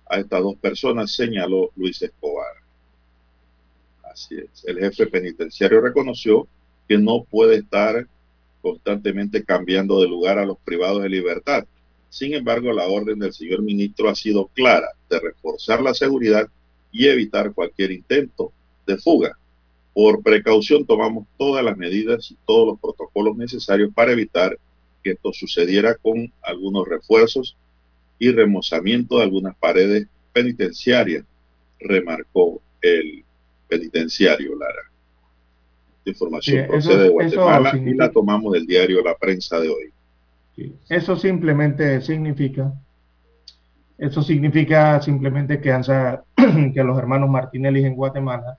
A: a estas dos personas, señaló Luis Escobar. Así es. El jefe penitenciario reconoció que no puede estar constantemente cambiando de lugar a los privados de libertad. Sin embargo, la orden del señor ministro ha sido clara de reforzar la seguridad y evitar cualquier intento de fuga. Por precaución tomamos todas las medidas y todos los protocolos necesarios para evitar que esto sucediera con algunos refuerzos y remozamiento de algunas paredes penitenciarias, remarcó el penitenciario Lara. Esta información procede de Guatemala y la tomamos del diario La Prensa de hoy.
B: Eso simplemente significa, eso significa simplemente que, han, que los hermanos Martinelli en Guatemala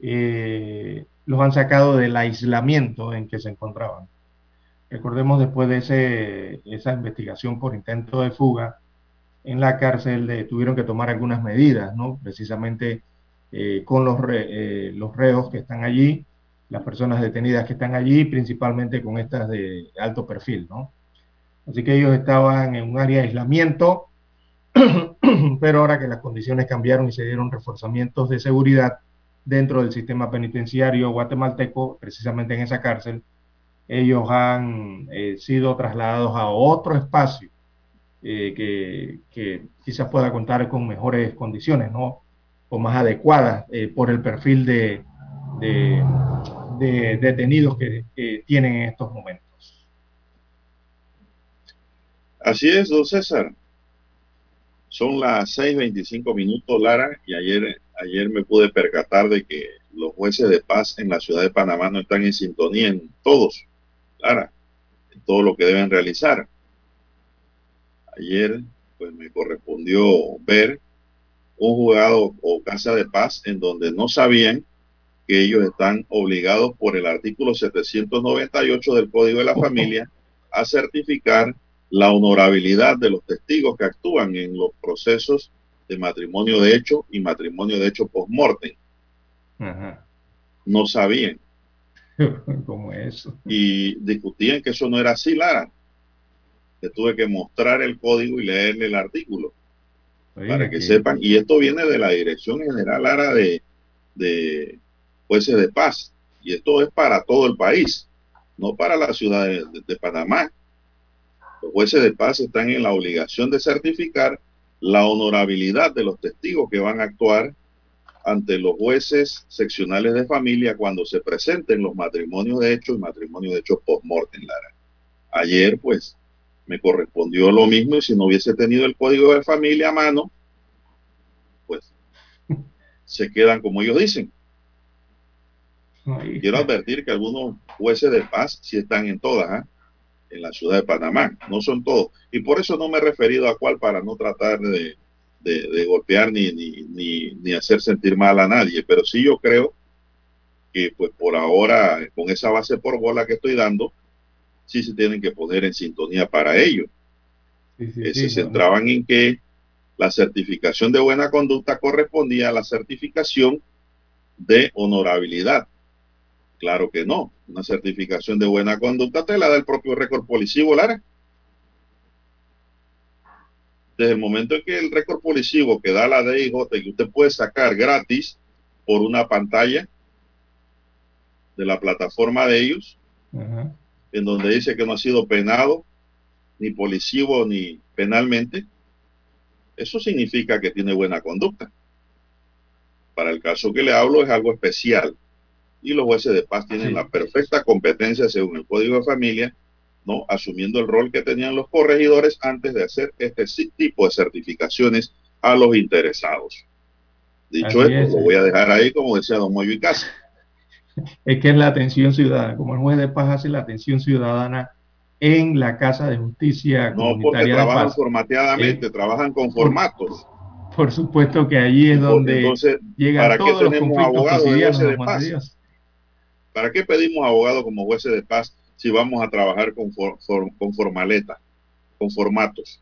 B: eh, los han sacado del aislamiento en que se encontraban. Recordemos después de ese, esa investigación por intento de fuga en la cárcel, tuvieron que tomar algunas medidas, ¿no? Precisamente eh, con los, eh, los reos que están allí, las personas detenidas que están allí, principalmente con estas de alto perfil, ¿no? Así que ellos estaban en un área de aislamiento, pero ahora que las condiciones cambiaron y se dieron reforzamientos de seguridad dentro del sistema penitenciario guatemalteco, precisamente en esa cárcel, ellos han eh, sido trasladados a otro espacio eh, que, quizás pueda contar con mejores condiciones, ¿no? O más adecuadas eh, por el perfil de, de, de detenidos que, que tienen en estos momentos.
A: Así es, don César. Son las 6:25 minutos, Lara, y ayer, ayer me pude percatar de que los jueces de paz en la ciudad de Panamá no están en sintonía en todos, Lara, en todo lo que deben realizar. Ayer, pues me correspondió ver un juzgado o casa de paz en donde no sabían que ellos están obligados por el artículo 798 del Código de la Familia a certificar la honorabilidad de los testigos que actúan en los procesos de matrimonio de hecho y matrimonio de hecho post-mortem. No sabían.
B: ¿Cómo eso?
A: Y discutían que eso no era así, Lara. Que tuve que mostrar el código y leerle el artículo. para que sepan. Y esto viene de la Dirección General, Lara, de, de jueces de paz. Y esto es para todo el país, no para la ciudad de Panamá. Los jueces de paz están en la obligación de certificar la honorabilidad de los testigos que van a actuar ante los jueces seccionales de familia cuando se presenten los matrimonios de hecho y matrimonios de hecho post-mortem, Lara. Ayer, pues, me correspondió lo mismo y si no hubiese tenido el código de familia a mano, pues, se quedan como ellos dicen. Quiero advertir que algunos jueces de paz sí están en todas, ¿eh? en la ciudad de Panamá, no son todos. Y por eso no me he referido a cuál para no tratar de, golpear ni, ni, ni, hacer sentir mal a nadie, pero sí yo creo que pues por ahora, con esa base por bola que estoy dando, sí se tienen que poner en sintonía para ello. se centraban en que la certificación de buena conducta correspondía a la certificación de honorabilidad. Claro que no. Una certificación de buena conducta te la da el propio récord policivo, Lara. Desde el momento en que el récord policivo que da la DIJ, que usted puede sacar gratis por una pantalla de la plataforma de ellos, en donde dice que no ha sido penado, ni policivo, ni penalmente, eso significa que tiene buena conducta. Para el caso que le hablo es algo especial y los jueces de paz tienen la perfecta competencia según el Código de Familia, ¿no? Asumiendo el rol que tenían los corregidores antes de hacer este tipo de certificaciones a los interesados. Dicho esto, lo voy a dejar ahí como decía don Moyo y Casa.
B: Es que es la atención ciudadana, como el juez de paz hace la atención ciudadana en la Casa de Justicia.
A: No, porque trabajan formateadamente, eh, trabajan con formatos.
B: Por, supuesto que allí es donde
A: Entonces, llegan ¿para todos qué tenemos abogados de paz? ¿Para qué pedimos abogados como jueces de paz si vamos a trabajar con, con formaleta, con formatos?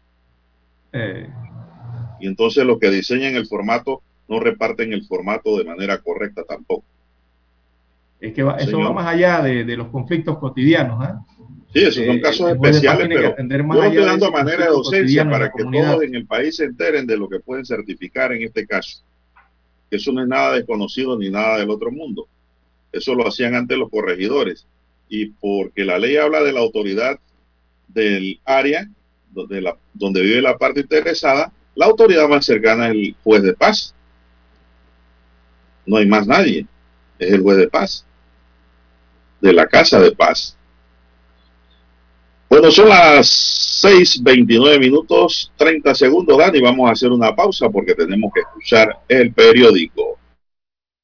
A: Eh. Y entonces los que diseñan el formato no reparten el formato de manera correcta tampoco.
B: Es que eso va más allá de, los conflictos cotidianos. ¿ah?
A: Sí, esos son eh, casos especiales, pero yo estoy dando manera de docencia para que todos en el país se enteren de lo que pueden certificar en este caso. Que eso no es nada desconocido ni nada del otro mundo. Eso lo hacían antes los corregidores. y porque la ley habla de la autoridad del área donde, donde vive la parte interesada, la autoridad más cercana es el juez de paz. No hay más nadie, es el juez de paz, de la casa de paz. Bueno, son las 6:29 minutos 30 segundos, Dani. Vamos a hacer una pausa porque tenemos que escuchar el periódico.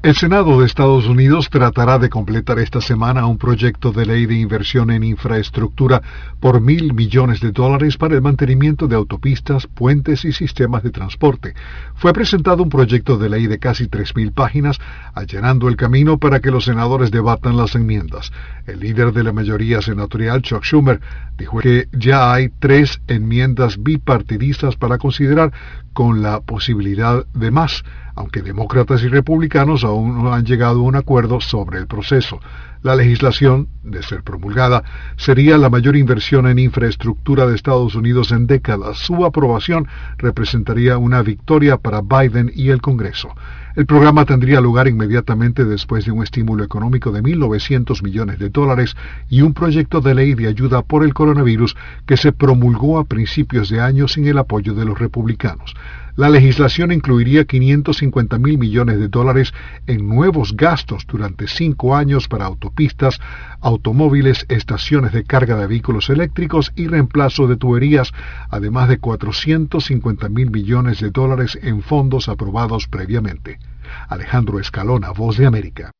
H: El Senado de Estados Unidos tratará de completar esta semana un proyecto de ley de inversión en infraestructura por mil millones de dólares para el mantenimiento de autopistas, puentes y sistemas de transporte. Fue presentado un proyecto de ley de casi tres mil páginas, allanando el camino para que los senadores debatan las enmiendas. El líder de la mayoría senatorial, Chuck Schumer, dijo que ya hay tres enmiendas bipartidistas para considerar con la posibilidad de más aunque demócratas y republicanos aún no han llegado a un acuerdo sobre el proceso. La legislación, de ser promulgada, sería la mayor inversión en infraestructura de Estados Unidos en décadas. Su aprobación representaría una victoria para Biden y el Congreso. El programa tendría lugar inmediatamente después de un estímulo económico de 1.900 millones de dólares y un proyecto de ley de ayuda por el coronavirus que se promulgó a principios de año sin el apoyo de los republicanos. La legislación incluiría 550 mil millones de dólares en nuevos gastos durante cinco años para autopistas, automóviles, estaciones de carga de vehículos eléctricos y reemplazo de tuberías, además de 450 mil millones de dólares en fondos aprobados previamente. Alejandro Escalona, Voz de América.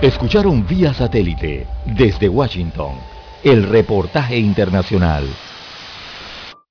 I: Escucharon vía satélite desde Washington el reportaje internacional.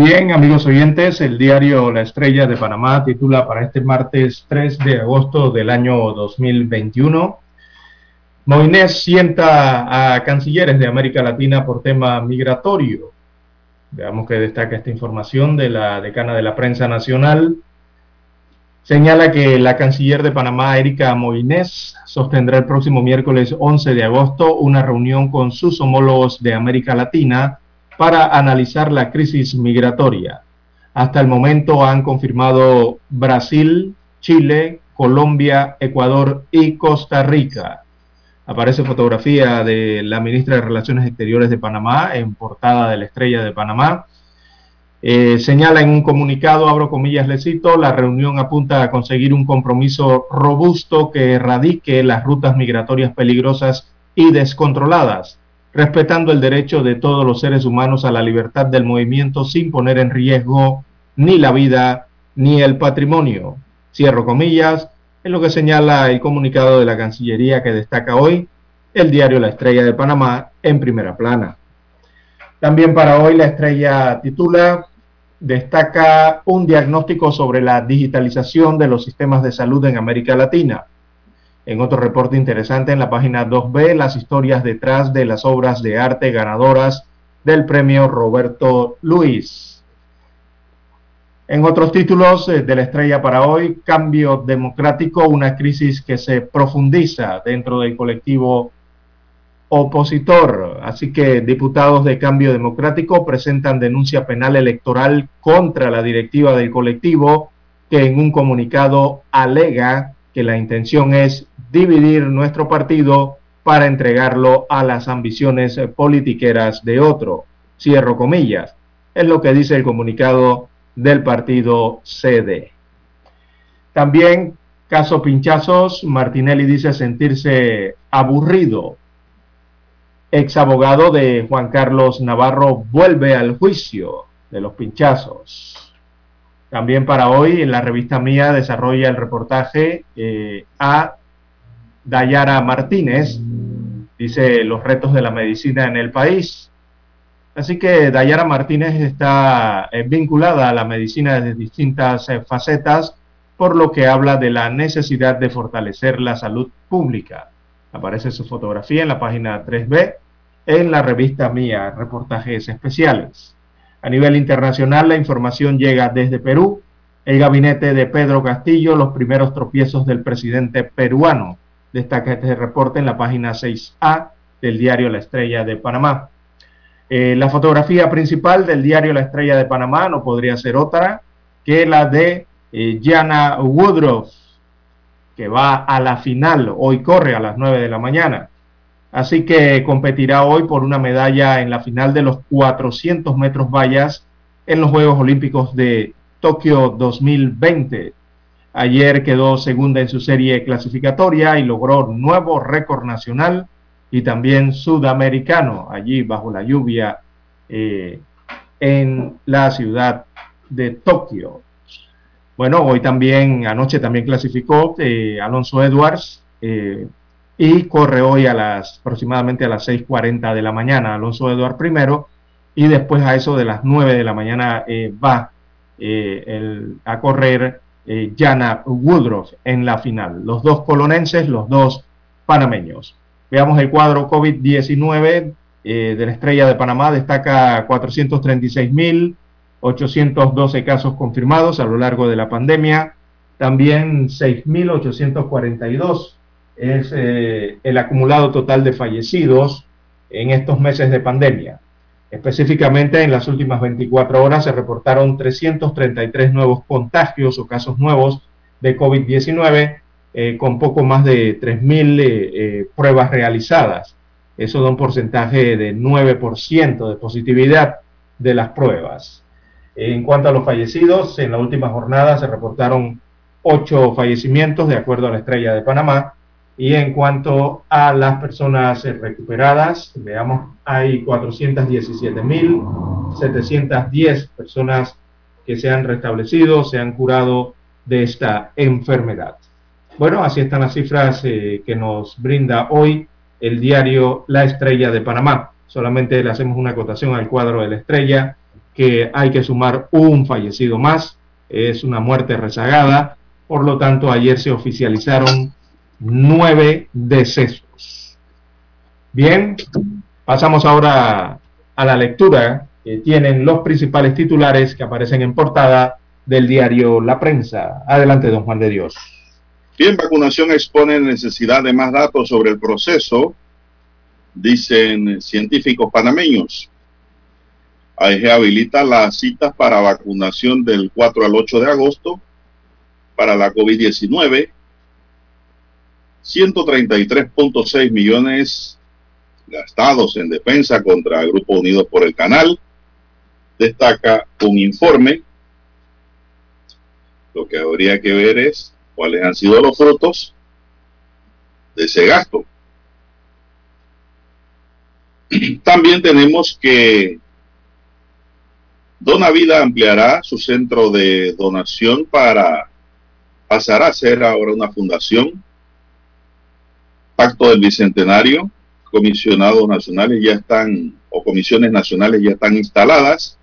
B: Bien, amigos oyentes, el diario La Estrella de Panamá titula para este martes 3 de agosto del año 2021. Moines sienta a cancilleres de América Latina por tema migratorio. Veamos que destaca esta información de la decana de la prensa nacional. Señala que la canciller de Panamá, Erika Moines, sostendrá el próximo miércoles 11 de agosto una reunión con sus homólogos de América Latina para analizar la crisis migratoria. Hasta el momento han confirmado Brasil, Chile, Colombia, Ecuador y Costa Rica. Aparece fotografía de la ministra de Relaciones Exteriores de Panamá en portada de la Estrella de Panamá. Eh, señala en un comunicado, abro comillas, le cito, la reunión apunta a conseguir un compromiso robusto que erradique las rutas migratorias peligrosas y descontroladas respetando el derecho de todos los seres humanos a la libertad del movimiento sin poner en riesgo ni la vida ni el patrimonio. Cierro comillas, es lo que señala el comunicado de la Cancillería que destaca hoy el diario La Estrella de Panamá en primera plana. También para hoy la estrella titula destaca un diagnóstico sobre la digitalización de los sistemas de salud en América Latina. En otro reporte interesante en la página 2B, las historias detrás de las obras de arte ganadoras del premio Roberto Luis. En otros títulos eh, de la estrella para hoy, Cambio Democrático, una crisis que se profundiza dentro del colectivo opositor. Así que diputados de Cambio Democrático presentan denuncia penal electoral contra la directiva del colectivo que en un comunicado alega que la intención es dividir nuestro partido para entregarlo a las ambiciones politiqueras de otro. Cierro comillas. Es lo que dice el comunicado del partido CD. También, caso pinchazos, Martinelli dice sentirse aburrido. Ex abogado de Juan Carlos Navarro vuelve al juicio de los pinchazos. También para hoy en la revista mía desarrolla el reportaje eh, a Dayara Martínez, dice los retos de la medicina en el país. Así que Dayara Martínez está eh, vinculada a la medicina desde distintas eh, facetas, por lo que habla de la necesidad de fortalecer la salud pública. Aparece su fotografía en la página 3B en la revista Mía, reportajes especiales. A nivel internacional, la información llega desde Perú. El gabinete de Pedro Castillo, los primeros tropiezos del presidente peruano. Destaca este reporte en la página 6A del diario La Estrella de Panamá. Eh, la fotografía principal del diario La Estrella de Panamá no podría ser otra que la de eh, Jana Woodruff, que va a la final, hoy corre a las 9 de la mañana. Así que competirá hoy por una medalla en la final de los 400 metros vallas en los Juegos Olímpicos de Tokio 2020. Ayer quedó segunda en su serie clasificatoria y logró nuevo récord nacional y también sudamericano, allí bajo la lluvia eh, en la ciudad de Tokio. Bueno, hoy también, anoche también clasificó eh, Alonso Edwards eh, y corre hoy a las aproximadamente a las 6.40 de la mañana Alonso Edwards primero y después a eso de las 9 de la mañana va a correr Jana Woodruff en la final. Los dos colonenses, los dos panameños. Veamos el cuadro COVID-19 eh, de la estrella de Panamá. Destaca 436.812 casos confirmados a lo largo de la pandemia. También 6.842 es eh, el acumulado total de fallecidos en estos meses de pandemia. Específicamente en las últimas 24 horas se reportaron 333 nuevos contagios o casos nuevos de COVID-19 eh, con poco más de 3.000 eh, eh, pruebas realizadas. Eso da un porcentaje de 9% de positividad de las pruebas. En cuanto a los fallecidos, en la última jornada se reportaron 8 fallecimientos de acuerdo a la estrella de Panamá. Y en cuanto a las personas recuperadas, veamos, hay 417.710 personas que se han restablecido, se han curado de esta enfermedad. Bueno, así están las cifras eh, que nos brinda hoy el diario La Estrella de Panamá. Solamente le hacemos una acotación al cuadro de la estrella, que hay que sumar un fallecido más. Es una muerte rezagada. Por lo tanto, ayer se oficializaron nueve decesos. Bien, pasamos ahora a la lectura que tienen los principales titulares que aparecen en portada del diario La Prensa. Adelante, don Juan de Dios.
A: Bien, vacunación expone necesidad de más datos sobre el proceso, dicen científicos panameños. AEG habilita las citas para vacunación del 4 al 8 de agosto para la COVID-19. 133.6 millones gastados en defensa contra el Grupo Unidos por el Canal. Destaca un informe. Lo que habría que ver es cuáles han sido los frutos de ese gasto. También tenemos que Dona Vida ampliará su centro de donación para pasar a ser ahora una fundación. Pacto del Bicentenario, comisionados nacionales ya están, o comisiones nacionales ya están instaladas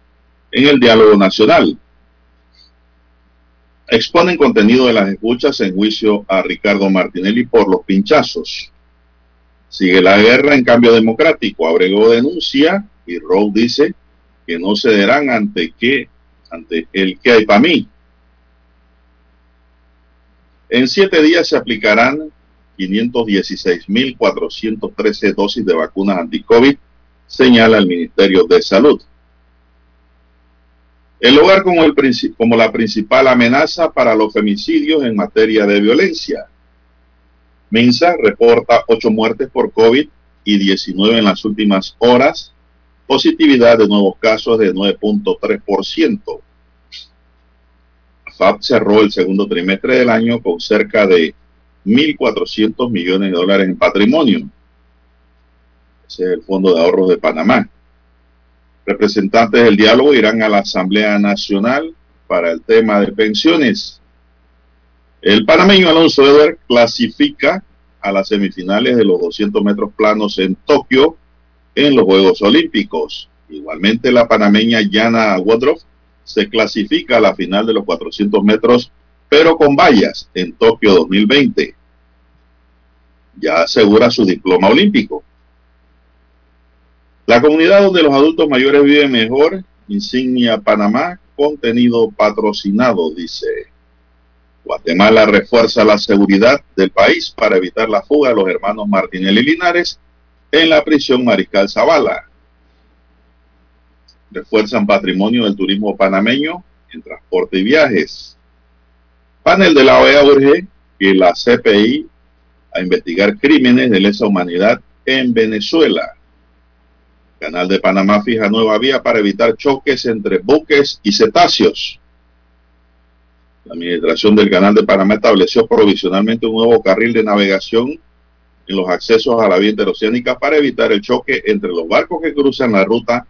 A: en el diálogo nacional. Exponen contenido de las escuchas en juicio a Ricardo Martinelli por los pinchazos. Sigue la guerra en cambio democrático. Abrego denuncia y Rowe dice que no cederán ante qué, ante el que hay para mí. En siete días se aplicarán 516.413 dosis de vacunas anti-COVID, señala el Ministerio de Salud. El hogar como, la principal amenaza para los femicidios en materia de violencia. Mensa reporta ocho muertes por COVID y 19 en las últimas horas. Positividad de nuevos casos de 9.3%. FAB cerró el segundo trimestre del año con cerca de 1.400 millones de dólares en patrimonio. Ese es el Fondo de Ahorros de Panamá. Representantes del diálogo irán a la Asamblea Nacional para el tema de pensiones. El panameño Alonso Eder clasifica a las semifinales de los 200 metros planos en Tokio en los Juegos Olímpicos. Igualmente la panameña Yana Woodruff se clasifica a la final de los 400 metros, pero con vallas en Tokio 2020. Ya asegura su diploma olímpico. La comunidad donde los adultos mayores viven mejor, insignia Panamá, contenido patrocinado, dice. Guatemala refuerza la seguridad del país para evitar la fuga de los hermanos Martinelli Linares en la prisión Mariscal Zavala refuerzan patrimonio del turismo panameño en transporte y viajes. Panel de la OEA urge que la CPI a investigar crímenes de lesa humanidad en Venezuela. Canal de Panamá fija nueva vía para evitar choques entre buques y cetáceos. La administración del Canal de Panamá estableció provisionalmente un nuevo carril de navegación en los accesos a la vía interoceánica para evitar el choque entre los barcos que cruzan la ruta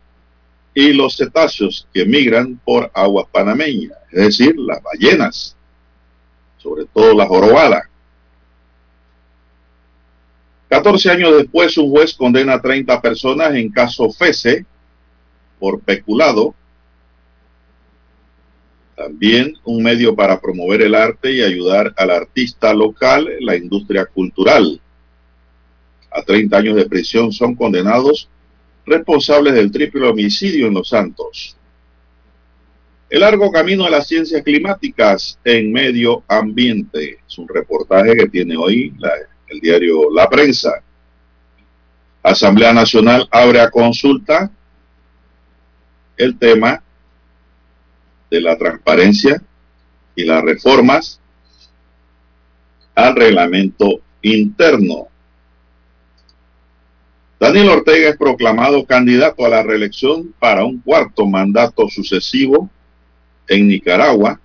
A: y los cetáceos que migran por aguas panameñas, es decir, las ballenas, sobre todo la jorobada. 14 años después, un juez condena a 30 personas en caso FESE por peculado. También un medio para promover el arte y ayudar al artista local, la industria cultural. A 30 años de prisión son condenados responsables del triple homicidio en Los Santos. El largo camino de las ciencias climáticas en medio ambiente. Es un reportaje que tiene hoy el diario La Prensa. Asamblea Nacional abre a consulta el tema de la transparencia y las reformas al reglamento interno. Daniel Ortega es proclamado candidato a la reelección para un cuarto mandato sucesivo en Nicaragua.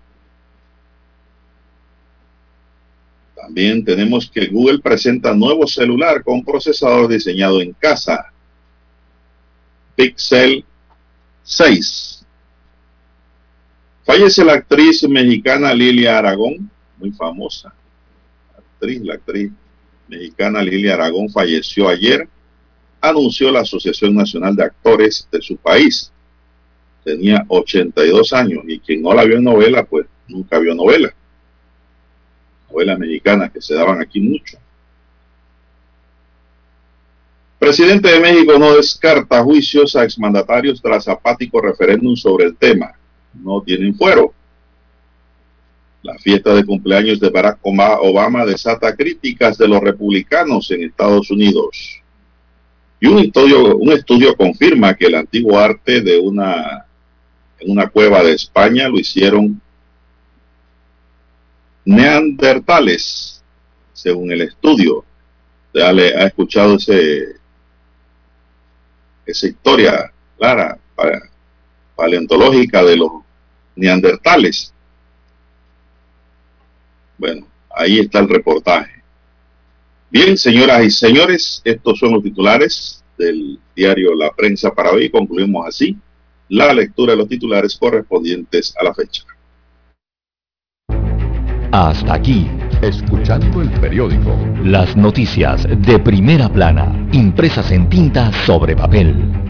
A: También tenemos que Google presenta nuevo celular con procesador diseñado en casa. Pixel 6. Fallece la actriz mexicana Lilia Aragón, muy famosa. actriz, la actriz mexicana Lilia Aragón falleció ayer anunció la Asociación Nacional de Actores de su país. Tenía 82 años y quien no la vio en novela, pues nunca vio novela. Novelas mexicanas que se daban aquí mucho. Presidente de México no descarta juicios a exmandatarios tras apático referéndum sobre el tema. No tienen fuero. La fiesta de cumpleaños de Barack Obama desata críticas de los republicanos en Estados Unidos. Y un estudio, un estudio confirma que el antiguo arte de una, en una cueva de España lo hicieron neandertales, según el estudio. Ya le ha escuchado ese, esa historia clara, paleontológica de los neandertales. Bueno, ahí está el reportaje. Bien, señoras y señores, estos son los titulares del diario La Prensa para hoy. Concluimos así la lectura de los titulares correspondientes a la fecha.
I: Hasta aquí, escuchando el periódico. Las noticias de primera plana, impresas en tinta sobre papel.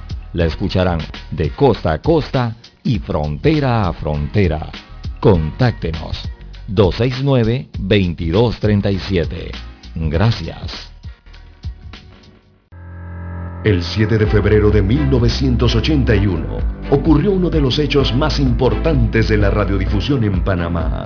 I: la escucharán de costa a costa y frontera a frontera. Contáctenos 269-2237. Gracias.
C: El 7 de febrero de 1981 ocurrió uno de los hechos más importantes de la radiodifusión en Panamá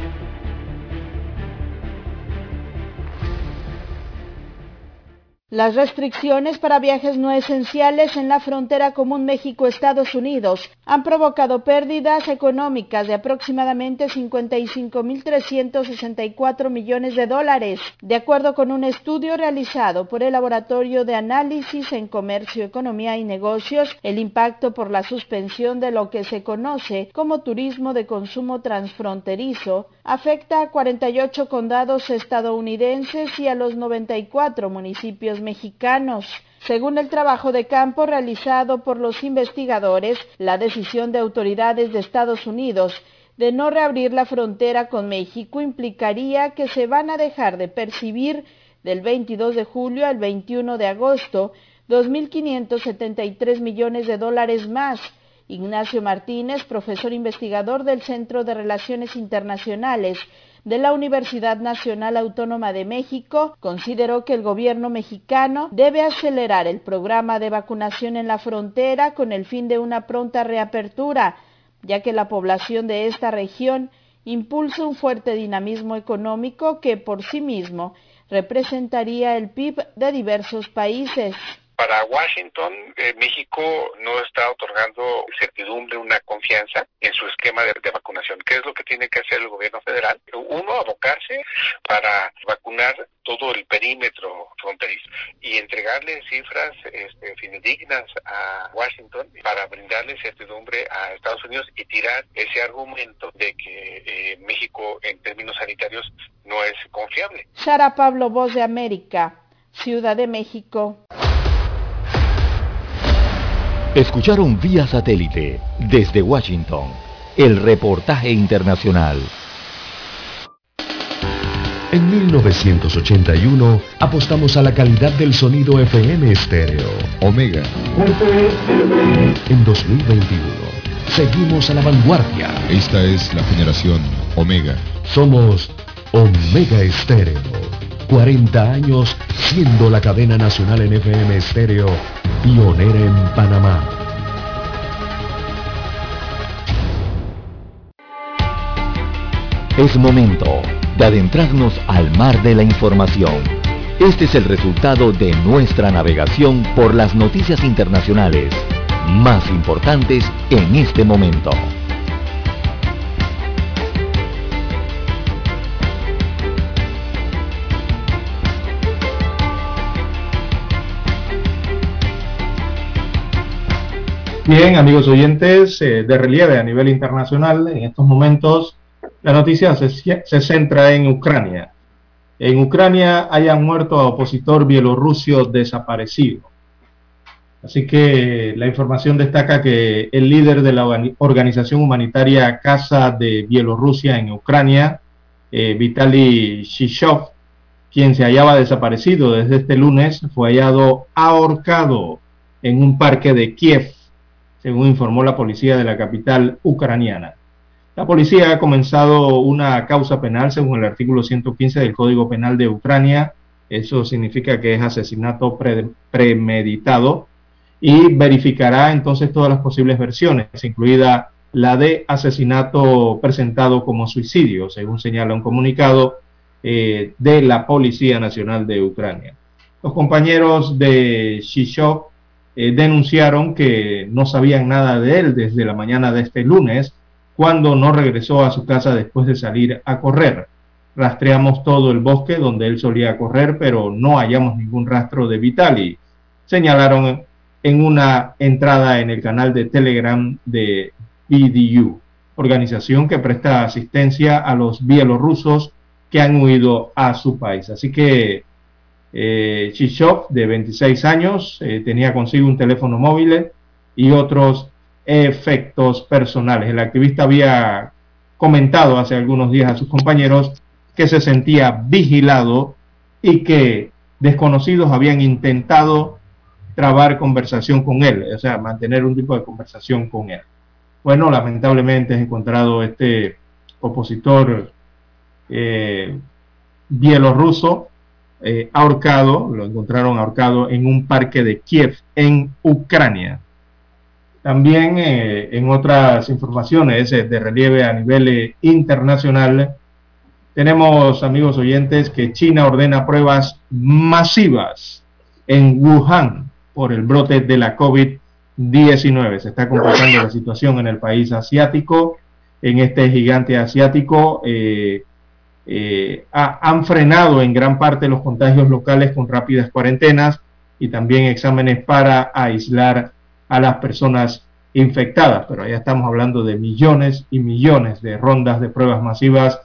J: Las restricciones para viajes no esenciales en la frontera común México-Estados Unidos han provocado pérdidas económicas de aproximadamente 55.364 millones de dólares, de acuerdo con un estudio realizado por el Laboratorio de Análisis en Comercio, Economía y Negocios. El impacto por la suspensión de lo que se conoce como turismo de consumo transfronterizo afecta a 48 condados estadounidenses y a los 94 municipios mexicanos. Según el trabajo de campo realizado por los investigadores, la decisión de autoridades de Estados Unidos de no reabrir la frontera con México implicaría que se van a dejar de percibir del 22 de julio al 21 de agosto 2.573 millones de dólares más. Ignacio Martínez, profesor investigador del Centro de Relaciones Internacionales de la Universidad Nacional Autónoma de México consideró que el gobierno mexicano debe acelerar el programa de vacunación en la frontera con el fin de una pronta reapertura, ya que la población de esta región impulsa un fuerte dinamismo económico que por sí mismo representaría el PIB de diversos países
K: para Washington, eh, México no está otorgando certidumbre, una confianza en su esquema de, vacunación. ¿Qué es lo que tiene que hacer el gobierno federal? Uno, abocarse para vacunar todo el perímetro fronterizo y entregarle cifras este, fidedignas a Washington para brindarle certidumbre a Estados Unidos y tirar ese argumento de que eh, México en términos sanitarios no es confiable.
J: Sara Pablo, Voz de América, Ciudad de México.
I: Escucharon vía satélite desde Washington el reportaje internacional.
C: En 1981 apostamos a la calidad del sonido FM estéreo. Omega. En 2021 seguimos a la vanguardia.
L: Esta es la generación Omega.
C: Somos Omega Estéreo. 40 años siendo la cadena nacional en FM estéreo pionera en Panamá.
I: Es momento de adentrarnos al mar de la información. Este es el resultado de nuestra navegación por las noticias internacionales más importantes en este momento.
B: Bien, amigos oyentes, eh, de relieve a nivel internacional, en estos momentos la noticia se, se, centra en Ucrania. En Ucrania hayan muerto a opositor bielorruso desaparecido. Así que la información destaca que el líder de la organización humanitaria Casa de Bielorrusia en Ucrania, eh, Vitaly Shishov, quien se hallaba desaparecido desde este lunes, fue hallado ahorcado en un parque de Kiev según informó la policía de la capital ucraniana. La policía ha comenzado una causa penal según el artículo 115 del Código Penal de Ucrania. Eso significa que es asesinato premeditado y verificará entonces todas las posibles versiones, incluida la de asesinato presentado como suicidio, según señala un comunicado eh, de la Policía Nacional de Ucrania. Los compañeros de Shishov eh, denunciaron que no sabían nada de él desde la mañana de este lunes, cuando no regresó a su casa después de salir a correr. Rastreamos todo el bosque donde él solía correr, pero no hallamos ningún rastro de Vitali, señalaron en una entrada en el canal de Telegram de BDU, organización que presta asistencia a los bielorrusos que han huido a su país. Así que eh, de 26 años, eh, tenía consigo un teléfono móvil y otros efectos personales. El activista había comentado hace algunos días a sus compañeros que se sentía vigilado y que desconocidos habían intentado trabar conversación con él, o sea, mantener un tipo de conversación con él. Bueno, lamentablemente he encontrado este opositor eh, bielorruso eh, ahorcado, lo encontraron ahorcado en un parque de Kiev, en Ucrania. También eh, en otras informaciones de relieve a nivel internacional, tenemos, amigos oyentes, que China ordena pruebas masivas en Wuhan por el brote de la COVID-19. Se está complicando la situación en el país asiático, en este gigante asiático. Eh, eh, han frenado en gran parte los contagios locales con rápidas cuarentenas y también exámenes para aislar a las personas infectadas. Pero ya estamos hablando de millones y millones de rondas de pruebas masivas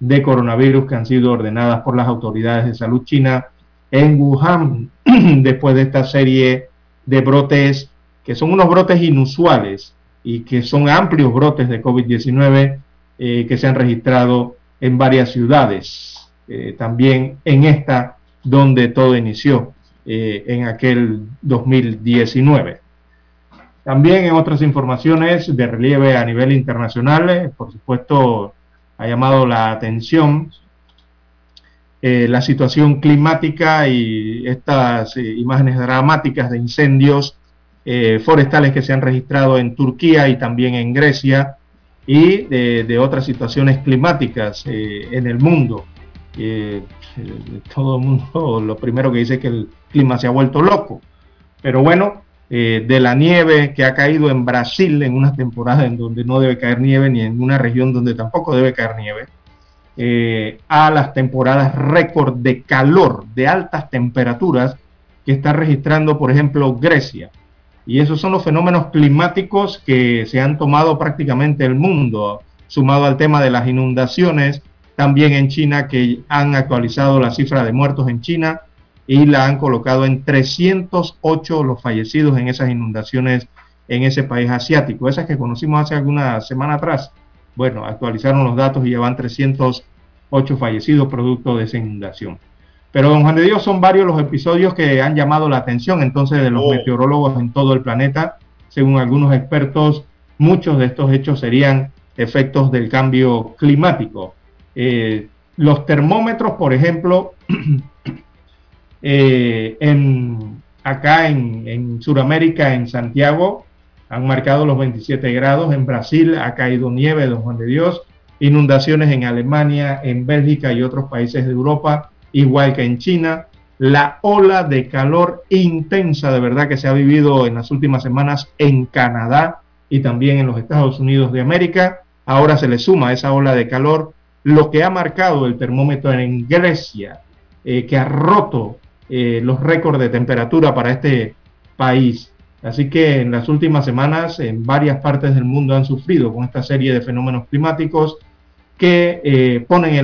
B: de coronavirus que han sido ordenadas por las autoridades de salud china en Wuhan después de esta serie de brotes que son unos brotes inusuales y que son amplios brotes de COVID-19 eh, que se han registrado en varias ciudades, eh, también en esta donde todo inició eh, en aquel 2019. También en otras informaciones de relieve a nivel internacional, eh, por supuesto, ha llamado la atención la situación climática y estas imágenes dramáticas de incendios forestales que se han registrado en Turquía y también en Grecia, y de, otras situaciones climáticas eh, en el mundo. Eh, todo el mundo lo primero que dice es que el clima se ha vuelto loco. Pero bueno, eh, de la nieve que ha caído en Brasil en una temporada en donde no debe caer nieve, ni en una región donde tampoco debe caer nieve, a las temporadas récord de calor, de altas temperaturas que está registrando, por ejemplo, Grecia. Y esos son los fenómenos climáticos que se han tomado prácticamente el mundo, sumado al tema de las inundaciones, también en China, que han actualizado la cifra de muertos en China y la han colocado en 308 los fallecidos en esas inundaciones en ese país asiático. Esas que conocimos hace alguna semana atrás. Bueno, actualizaron los datos y llevan 308 fallecidos producto de esa inundación. Pero, don Juan de Dios, son varios los episodios que han llamado la atención entonces de los oh. meteorólogos en todo el planeta. Según algunos expertos, muchos de estos hechos serían efectos del cambio climático. Eh, los termómetros, por ejemplo, eh, en, acá en, en Sudamérica, en Santiago, han marcado los 27 grados. En Brasil ha caído nieve, don Juan de Dios. Inundaciones en Alemania, en Bélgica y otros países de Europa igual que en China. La ola de calor intensa de verdad que se ha vivido en las últimas semanas en Canadá y también en los Estados Unidos de América. Ahora se le suma a esa ola de calor lo que ha marcado el termómetro en Grecia, eh, que ha roto eh, los récords de temperatura para este país. Así que en las últimas semanas en varias partes del mundo han sufrido con esta serie de fenómenos climáticos que eh, ponen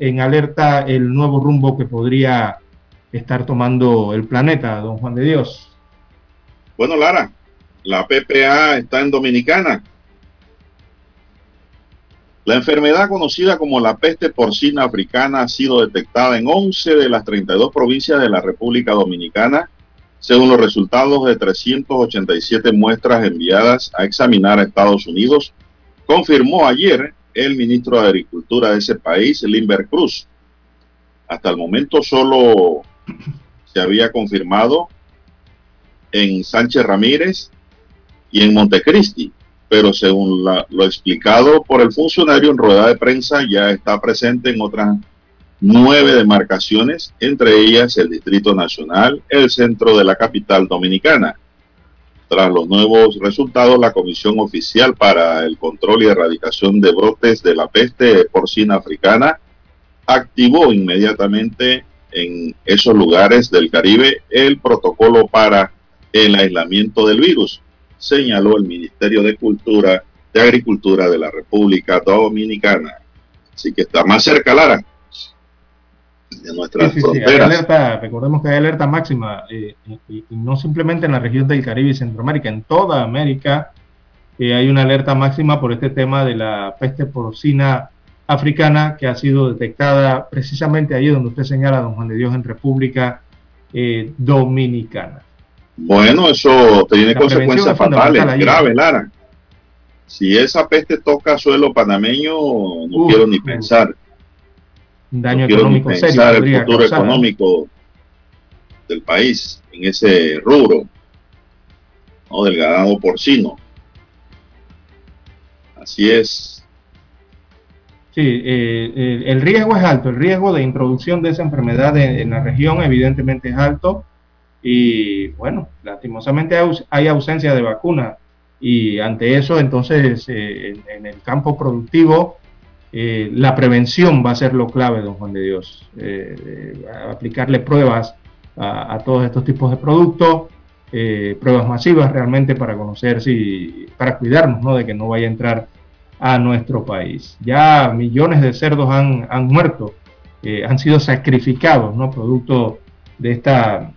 B: en, alerta el nuevo rumbo que podría estar tomando el planeta, don Juan de Dios.
A: Bueno, Lara, la PPA está en Dominicana. La enfermedad conocida como la peste porcina africana ha sido detectada en 11 de las 32 provincias de la República Dominicana, según los resultados de 387 muestras enviadas a examinar a Estados Unidos, confirmó ayer el ministro de Agricultura de ese país, Limber Cruz. Hasta el momento solo se había confirmado en Sánchez Ramírez y en Montecristi, pero según lo explicado por el funcionario en rueda de prensa, ya está presente en otras nueve demarcaciones, entre ellas el Distrito Nacional, el centro de la capital dominicana. Tras los nuevos resultados, la Comisión Oficial para el Control y Erradicación de Brotes de la Peste Porcina Africana activó inmediatamente en esos lugares del Caribe el protocolo para el aislamiento del virus, señaló el Ministerio de Cultura de Agricultura de la República Dominicana. Así que está más cerca, Lara, de nuestras fronteras.
B: recordemos que hay alerta máxima, eh, y, no simplemente en la región del Caribe y Centroamérica, en toda América eh, hay una alerta máxima por este tema de la peste porcina africana que ha sido detectada precisamente allí donde usted señala, don Juan de Dios, en República eh, Dominicana.
A: Bueno, eso tiene consecuencias fatales, graves, Lara. Si esa peste toca suelo panameño, no quiero ni pensar.
B: Un daño económico
A: serio. el futuro económico del país en ese rubro, ¿no? del ganado porcino. Así es.
B: Sí, eh, el riesgo es alto, el riesgo de introducción de esa enfermedad en, la región evidentemente es alto y bueno, lastimosamente hay ausencia de vacuna y ante eso entonces eh, en, el campo productivo eh, la prevención va a ser lo clave, don Juan de Dios, aplicarle pruebas a, todos estos tipos de productos, pruebas masivas realmente para conocer si, para cuidarnos ¿no? de que no vaya a entrar a nuestro país. Ya millones de cerdos han, muerto, eh, han sido sacrificados, ¿no? Producto de esta,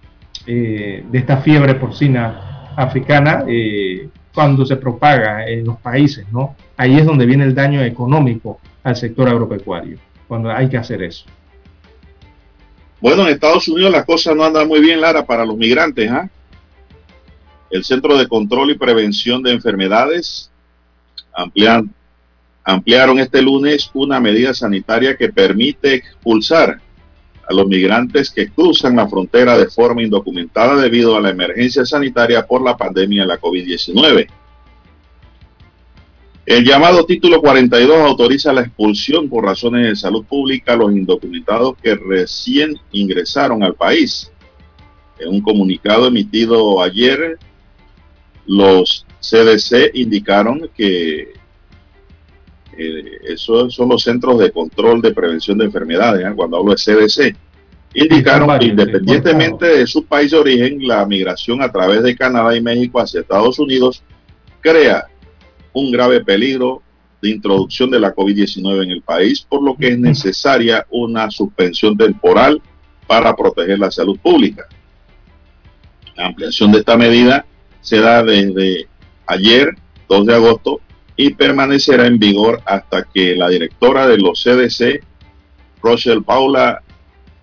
B: eh, de esta fiebre porcina africana eh, cuando se propaga en los países, ¿no? Ahí es donde viene el daño económico al sector agropecuario, cuando hay que hacer eso.
A: Bueno, en Estados Unidos las cosas no andan muy bien, Lara, para los migrantes. ¿ah? El Centro de Control y Prevención de Enfermedades ampliaron este lunes una medida sanitaria que permite expulsar a los migrantes que cruzan la frontera de forma indocumentada debido a la emergencia sanitaria por la pandemia de la COVID-19. El llamado título 42 autoriza la expulsión por razones de salud pública a los indocumentados que recién ingresaron al país. En un comunicado emitido ayer, los CDC indicaron que eh, esos son los centros de control de prevención de enfermedades, ¿eh? cuando hablo de CDC, indicaron que independientemente de su país de origen, la migración a través de Canadá y México hacia Estados Unidos crea un grave peligro de introducción de la COVID-19 en el país, por lo que es necesaria una suspensión temporal para proteger la salud pública. La ampliación de esta medida se da desde ayer, 2 de agosto, y permanecerá en vigor hasta que la directora de los CDC, Rochelle Paula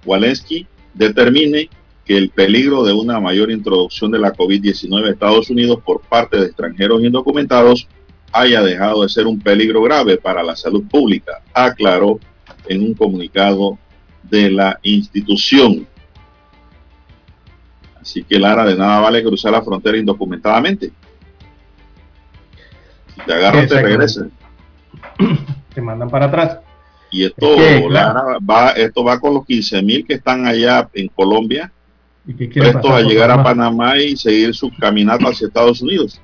A: Walensky, determine que el peligro de una mayor introducción de la COVID-19 a Estados Unidos por parte de extranjeros indocumentados haya dejado de ser un peligro grave para la salud pública, aclaró en un comunicado de la institución. Así que Lara, de nada vale cruzar la frontera indocumentadamente te agarran, te regresan.
B: Te mandan para atrás.
A: Y esto, va, esto va con los 15 mil que están allá en Colombia, prestos a llegar a Panamá y seguir su caminata hacia Estados Unidos.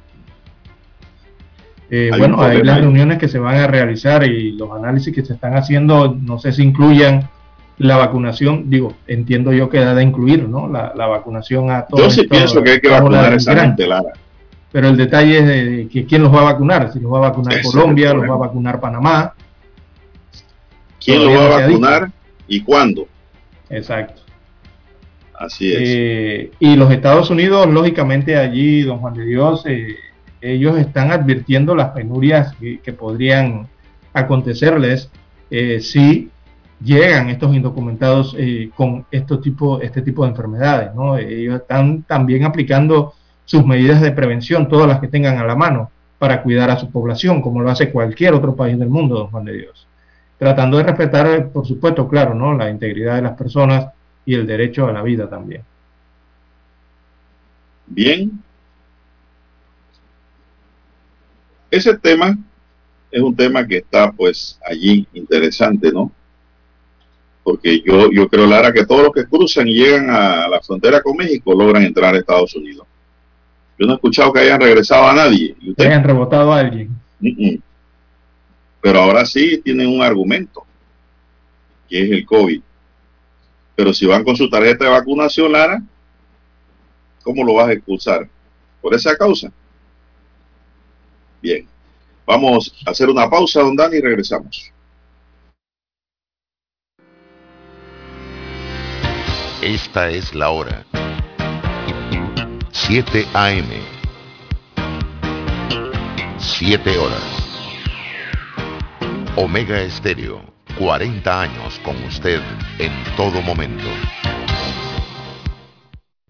B: Eh, bueno, hay las reuniones que se van a realizar y los análisis que se están haciendo, no sé si incluyan la vacunación, digo, entiendo yo que da de incluir, ¿no? La, vacunación a todos.
A: Yo sí pienso que hay que vacunar a esa gente, Lara
B: pero el detalle es de, que quién los va a vacunar, si los va a vacunar Colombia, los va a vacunar Panamá.
A: ¿Quién los va a vacunar y cuándo?
B: Exacto.
A: Así es.
B: Eh, y los Estados Unidos, lógicamente allí, don Juan de Dios, eh, ellos están advirtiendo las penurias que, podrían acontecerles eh, si llegan estos indocumentados con estos tipo, este tipo de enfermedades. ¿no? Ellos están también aplicando sus medidas de prevención, todas las que tengan a la mano, para cuidar a su población, como lo hace cualquier otro país del mundo, don Juan de Dios. Tratando de respetar, por supuesto, claro, ¿no? la integridad de las personas y el derecho a la vida también.
A: Bien. Ese tema es un tema que está pues allí interesante, ¿no? Porque yo, yo creo, Lara, que todos los que cruzan y llegan a la frontera con México logran entrar a Estados Unidos. Yo no he escuchado que hayan regresado a nadie.
B: ¿Y usted? hayan rebotado a alguien.
A: Pero ahora sí tienen un argumento, que es el COVID. Pero si van con su tarjeta de vacunación, Lara, ¿cómo lo vas a expulsar? Por esa causa. Bien. Vamos a hacer una pausa, don Dani, y regresamos.
C: Esta es la hora. 7 AM. 7 horas. Omega Estéreo, 40 años con usted en todo momento.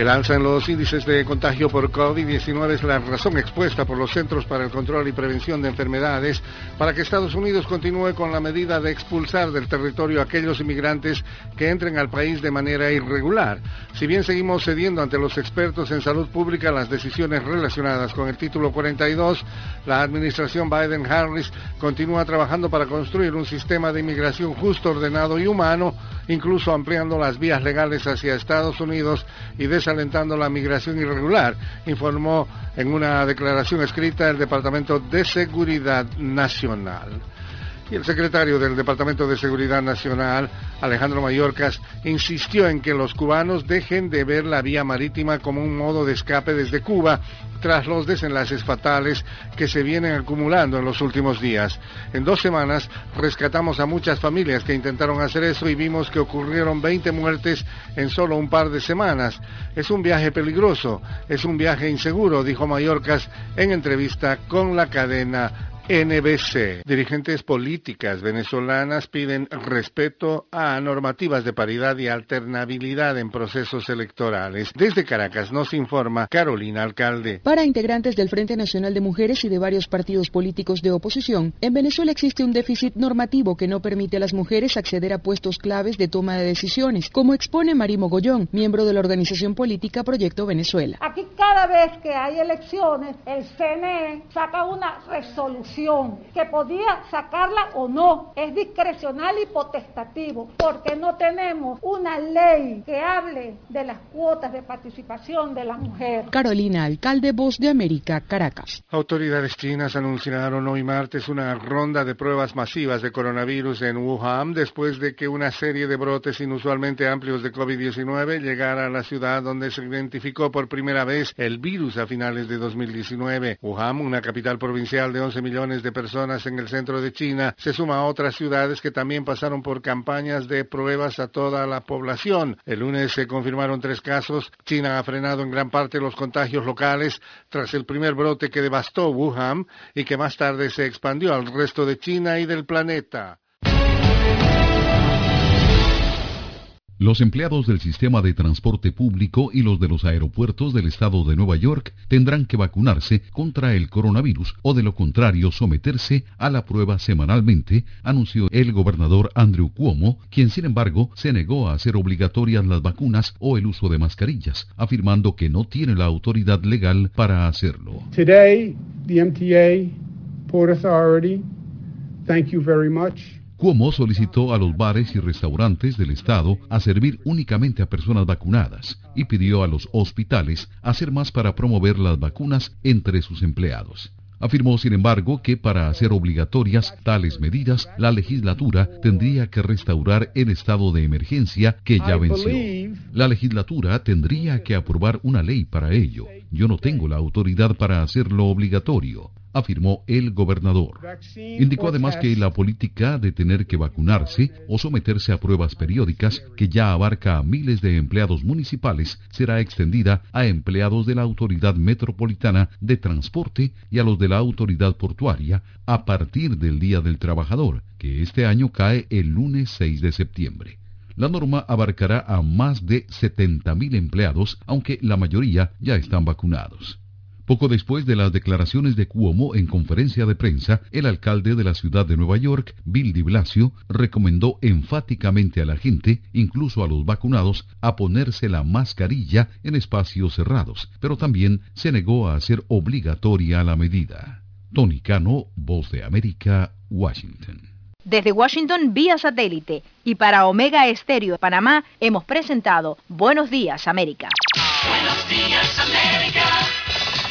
M: El alza en los índices de contagio por COVID-19 es la razón expuesta por los Centros para el Control y Prevención de Enfermedades para que Estados Unidos continúe con la medida de expulsar del territorio a aquellos inmigrantes que entren al país de manera irregular. Si bien seguimos cediendo ante los expertos en salud pública las decisiones relacionadas con el título 42, la administración Biden-Harris continúa trabajando para construir un sistema de inmigración justo, ordenado y humano, incluso ampliando las vías legales hacia Estados Unidos y desalentando la migración irregular, informó en una declaración escrita el Departamento de Seguridad Nacional. Y el secretario del Departamento de Seguridad Nacional, Alejandro Mayorkas, insistió en que los cubanos dejen de ver la vía marítima como un modo de escape desde Cuba tras los desenlaces fatales que se vienen acumulando en los últimos días. En dos semanas rescatamos a muchas familias que intentaron hacer eso y vimos que ocurrieron 20 muertes en solo un par de semanas. Es un viaje peligroso, es un viaje inseguro, dijo Mayorkas en entrevista con la cadena NBC. Dirigentes políticas venezolanas piden respeto a normativas de paridad y alternabilidad en procesos electorales. Desde Caracas nos informa Carolina Alcalde.
N: Para integrantes del Frente Nacional de Mujeres y de varios partidos políticos de oposición, en Venezuela existe un déficit normativo que no permite a las mujeres acceder a puestos claves de toma de decisiones, como expone Marimo Goyón, miembro de la organización política Proyecto Venezuela.
O: Aquí cada vez que hay elecciones, el CNE saca una resolución que podía sacarla o no, es discrecional y potestativo, porque no tenemos una ley que hable de las cuotas de participación de la mujer.
N: Carolina, alcalde Voz de América, Caracas.
M: Autoridades chinas anunciaron hoy martes una ronda de pruebas masivas de coronavirus en Wuhan después de que una serie de brotes inusualmente amplios de COVID-19 llegara a la ciudad donde se identificó por primera vez el virus a finales de 2019. Wuhan, una capital provincial de 11 millones de personas en el centro de China, se suma a otras ciudades que también pasaron por campañas de pruebas a toda la población. El lunes se confirmaron tres casos. China ha frenado en gran parte los contagios locales tras el primer brote que devastó Wuhan y que más tarde se expandió al resto de China y del planeta.
P: Los empleados del sistema de transporte público y los de los aeropuertos del estado de Nueva York tendrán que vacunarse contra el coronavirus o de lo contrario someterse a la prueba semanalmente, anunció el gobernador Andrew Cuomo, quien sin embargo se negó a hacer obligatorias las vacunas o el uso de mascarillas, afirmando que no tiene la autoridad legal para hacerlo. Cuomo solicitó a los bares y restaurantes del estado a servir únicamente a personas vacunadas y pidió a los hospitales hacer más para promover las vacunas entre sus empleados. Afirmó, sin embargo, que para hacer obligatorias tales medidas, la legislatura tendría que restaurar el estado de emergencia que ya venció. La legislatura tendría que aprobar una ley para ello. Yo no tengo la autoridad para hacerlo obligatorio. Afirmó el gobernador. Indicó además que la política de tener que vacunarse o someterse a pruebas periódicas, que ya abarca a miles de empleados municipales, será extendida a empleados de la Autoridad Metropolitana de Transporte y a los de la Autoridad Portuaria a partir del Día del Trabajador, que este año cae el lunes 6 de septiembre. La norma abarcará a más de 70.000 empleados, aunque la mayoría ya están vacunados. Poco después de las declaraciones de Cuomo en conferencia de prensa, el alcalde de la ciudad de Nueva York, Bill de Blasio, recomendó enfáticamente a la gente, incluso a los vacunados, a ponerse la mascarilla en espacios cerrados, pero también se negó a hacer obligatoria la medida. Tony Cano, Voz de América, Washington.
Q: Desde Washington vía satélite y para Omega Estéreo de Panamá hemos presentado Buenos Días América.
R: Buenos días América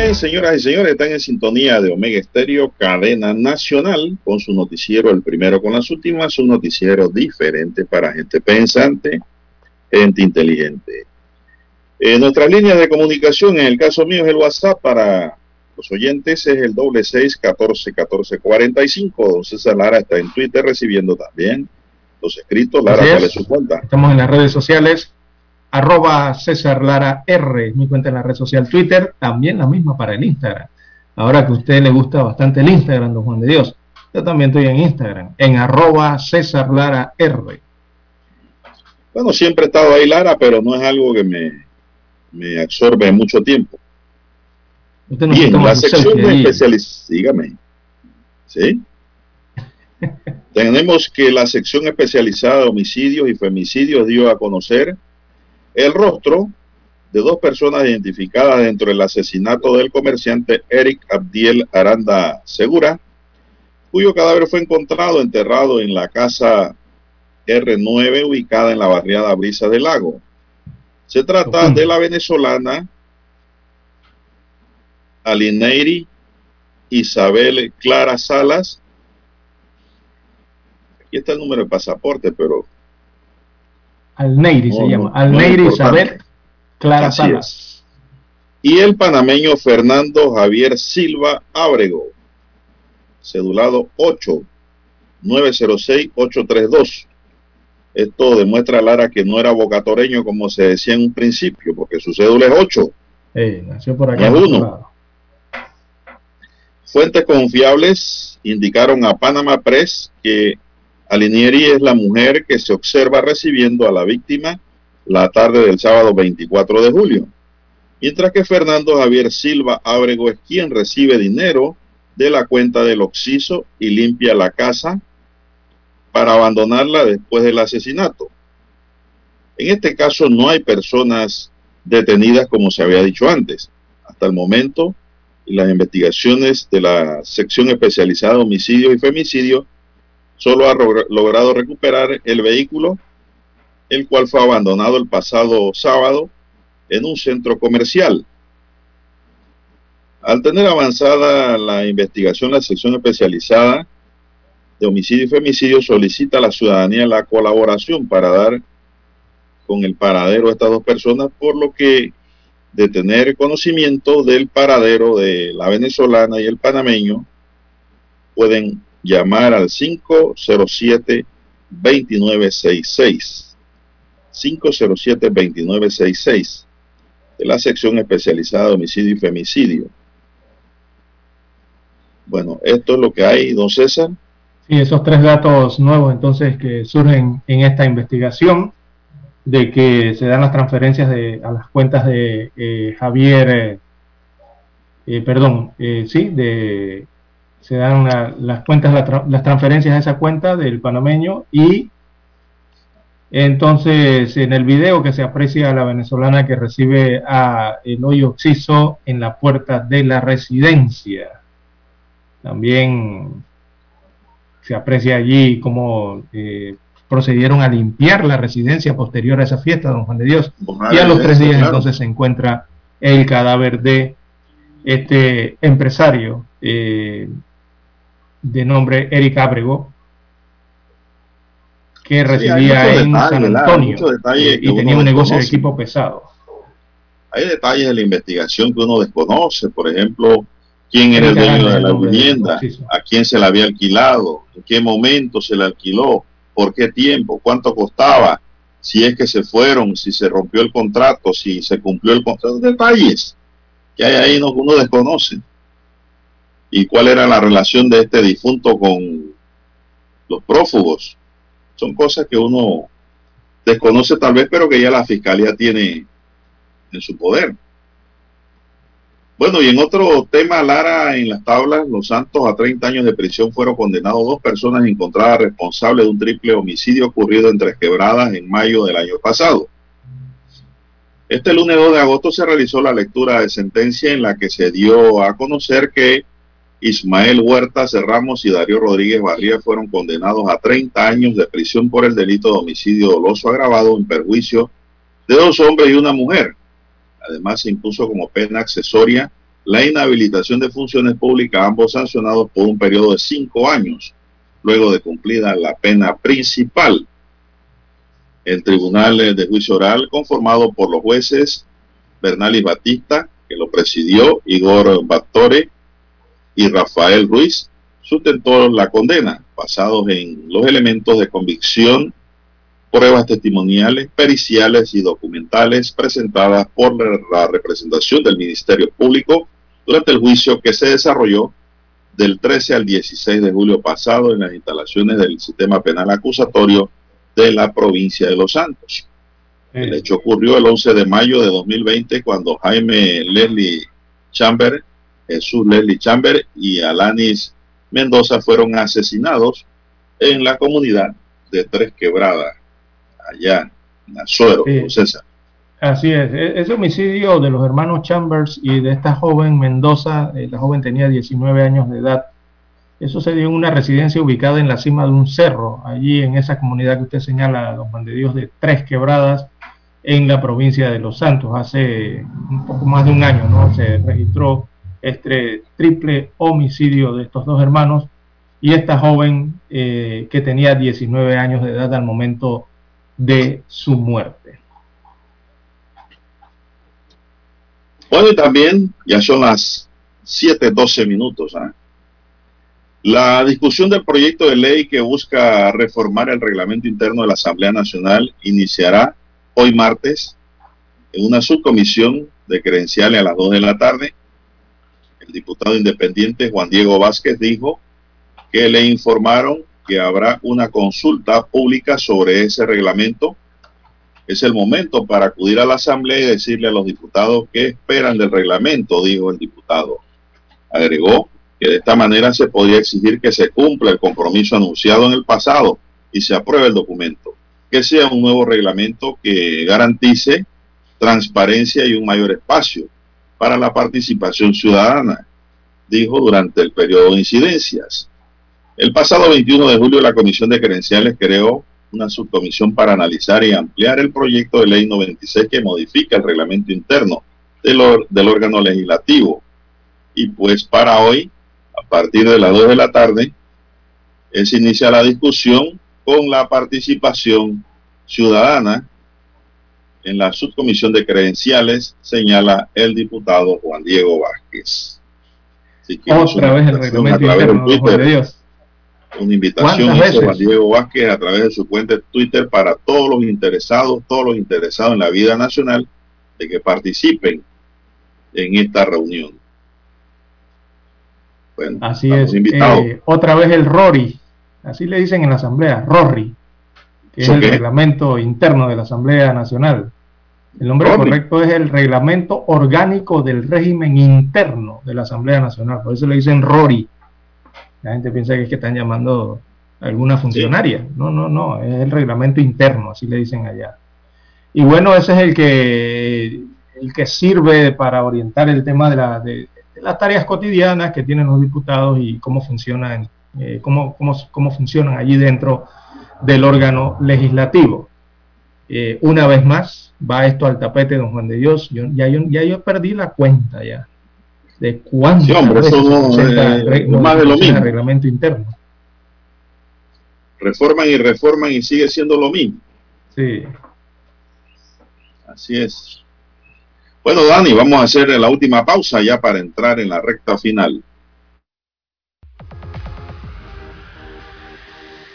A: Bien, señoras y señores, están en sintonía de Omega Estéreo, cadena nacional, con su noticiero, el primero con las últimas, un noticiero diferente para gente pensante, gente inteligente. En nuestras líneas de comunicación, en el caso mío es el WhatsApp para los oyentes, es el doble seis catorce catorce cuarenta y cinco. Don César Lara está en Twitter recibiendo también los escritos. Lara, ¿cuál es su cuenta?
B: Estamos en las redes sociales, arroba César Lara R, mi cuenta en la red social Twitter, también la misma para el Instagram. Ahora que a usted le gusta bastante el Instagram, don Juan de Dios, yo también estoy en Instagram, en arroba César Lara R.
A: Bueno, siempre he estado ahí, Lara, pero no es algo que me, me absorbe mucho tiempo.
B: Usted no se toma
A: la sección
B: ahí.
A: especializada, dígame, ¿sí? Tenemos que la sección especializada de homicidios y femicidios dio a conocer el rostro de dos personas identificadas dentro del asesinato del comerciante Eric Abdiel Aranda Segura, cuyo cadáver fue encontrado enterrado en la casa R9 ubicada en la barriada Brisa del Lago. Se trata de la venezolana Alineiri Isabel Clara Salas. Aquí está el número de pasaporte, pero
B: Alneiri se
A: No, no,
B: llama.
A: no
B: Alneiri
A: es.
B: Isabel Clara Salas.
A: es. Y el panameño Fernando Javier Silva Ábrego, cedulado 8 906 832. Esto demuestra Lara que no era bocatoreño como se decía en un principio, porque su cédula es 8.
B: Eh, nació por
A: No
B: acá.
A: es
B: otro
A: uno.
B: lado.
A: Fuentes confiables indicaron a Panama Press que Alinieri es la mujer que se observa recibiendo a la víctima la tarde del sábado 24 de julio, mientras que Fernando Javier Silva Ábrego es quien recibe dinero de la cuenta del Oxiso y limpia la casa para abandonarla después del asesinato. En este caso no hay personas detenidas como se había dicho antes. Hasta el momento, las investigaciones de la sección especializada de homicidio y femicidio solo ha logrado recuperar el vehículo, el cual fue abandonado el pasado sábado en un centro comercial. Al tener avanzada la investigación, la sección especializada de homicidio y femicidio solicita a la ciudadanía la colaboración para dar con el paradero de estas dos personas, por lo que de tener conocimiento del paradero de la venezolana y el panameño, pueden llamar al 507-2966. 507-2966 de la sección especializada de homicidio y femicidio. Bueno, esto es lo que hay, don César.
B: Sí, esos tres datos nuevos entonces que surgen en esta investigación de que se dan las transferencias de, a las cuentas de eh, Javier, eh, eh, perdón, sí, de, se dan las cuentas, las transferencias a esa cuenta del panameño y entonces en el video que se aprecia a la venezolana que recibe a el hoyo oxiso en la puerta de la residencia. También se aprecia allí cómo procedieron a limpiar la residencia posterior a esa fiesta, don Juan de Dios. y a los tres días entonces se encuentra el cadáver de este empresario eh, de nombre Eric Abrego, que residía en San Antonio y tenía un negocio de equipo pesado.
A: Hay detalles de la investigación que uno desconoce, por ejemplo, quién era el dueño de la vivienda, a quién se la había alquilado, en qué momento se la alquiló, por qué tiempo, cuánto costaba, si es que se fueron, si se rompió el contrato, si se cumplió el contrato, detalles que hay ahí no, uno desconoce. Y cuál era la relación de este difunto con los prófugos. Son cosas que uno desconoce tal vez, pero que ya la fiscalía tiene en su poder. Bueno, y en otro tema, Lara, en las tablas, los Santos a 30 años de prisión fueron condenados dos personas encontradas responsables de un triple homicidio ocurrido en Tres Quebradas en mayo del año pasado. Este lunes 2 de agosto se realizó la lectura de sentencia en la que se dio a conocer que Ismael Huerta Ramos y Darío Rodríguez Barría fueron condenados a 30 años de prisión por el delito de homicidio doloso agravado en perjuicio de dos hombres y una mujer Además, se impuso como pena accesoria la inhabilitación de funciones públicas, ambos sancionados por un periodo de cinco años, luego de cumplida la pena principal. El Tribunal de Juicio Oral, conformado por los jueces Bernalis Batista, que lo presidió, Igor Battore y Rafael Ruiz, sustentó la condena, basados en los elementos de convicción pruebas testimoniales, periciales y documentales presentadas por la representación del Ministerio Público durante el juicio que se desarrolló del 13 al 16 de julio pasado en las instalaciones del sistema penal acusatorio de la provincia de Los Santos. El hecho ocurrió el 11 de mayo de 2020 cuando Jaime Leslie Chamber, Jesús Leslie Chamber y Alanis Mendoza fueron asesinados en la comunidad de Tres Quebradas, allá en Azuero, César.
B: Así es, e-, ese homicidio de los hermanos Chambers y de esta joven Mendoza, eh, la joven tenía 19 años de edad, eso se dio en una residencia ubicada en la cima de un cerro, allí en esa comunidad que usted señala, los Juan de Dios, de Tres Quebradas, en la provincia de Los Santos. Hace un poco más de un año, ¿no? Se registró este triple homicidio de estos dos hermanos y esta joven eh, que tenía 19 años de edad al momento de su muerte.
A: Bueno, y también ya son las 7:12 minutos. ¿ah? La discusión del proyecto de ley que busca reformar el reglamento interno de la Asamblea Nacional iniciará hoy martes en una subcomisión de credenciales a las 2 de la tarde. Diputado independiente Juan Diego Vázquez dijo que le informaron que habrá una consulta pública sobre ese reglamento. Es el momento para acudir a la Asamblea y decirle a los diputados qué esperan del reglamento, dijo el diputado. Agregó que de esta manera se podría exigir que se cumpla el compromiso anunciado en el pasado y se apruebe el documento, que sea un nuevo reglamento que garantice transparencia y un mayor espacio para la participación ciudadana, dijo durante el periodo de incidencias. El pasado 21 de julio la Comisión de Credenciales creó una subcomisión para analizar y ampliar el proyecto de ley 96 que modifica el reglamento interno del, del órgano legislativo. Y pues para hoy, a partir de las 2 de la tarde, se inicia la discusión con la participación ciudadana en la subcomisión de credenciales, señala el diputado Juan Diego Vázquez.
B: Otra vez el reglamento interno,
A: de Dios. Una invitación hizo Juan Diego Vázquez a través de su cuenta de Twitter para todos los interesados, todos los interesados en la vida nacional, de que participen en esta reunión.
B: Bueno, así es. Eh, otra vez el RORI, así le dicen en la Asamblea, RORI, que es el reglamento interno de la Asamblea Nacional. El nombre correcto es el reglamento orgánico del régimen interno de la Asamblea Nacional, por eso le dicen RORI. La gente piensa que es que están llamando a alguna funcionaria. No, no, no, es el reglamento interno, así le dicen allá. Y bueno, ese es el que, el que sirve para orientar el tema de, la, de, las tareas cotidianas que tienen los diputados y cómo funcionan, eh, cómo, cómo, cómo, funcionan allí dentro del órgano legislativo. Eh, una vez más, va esto al tapete, don Juan de Dios. Yo, ya, yo, ya yo perdí la cuenta ya de cuánto sí,
A: hombre, eso no, más de lo mismo.
B: reglamento interno.
A: Reforman y reforman y sigue siendo lo mismo.
B: Sí.
A: Así es. Bueno, Dani, vamos a hacer la última pausa ya para entrar en la recta final.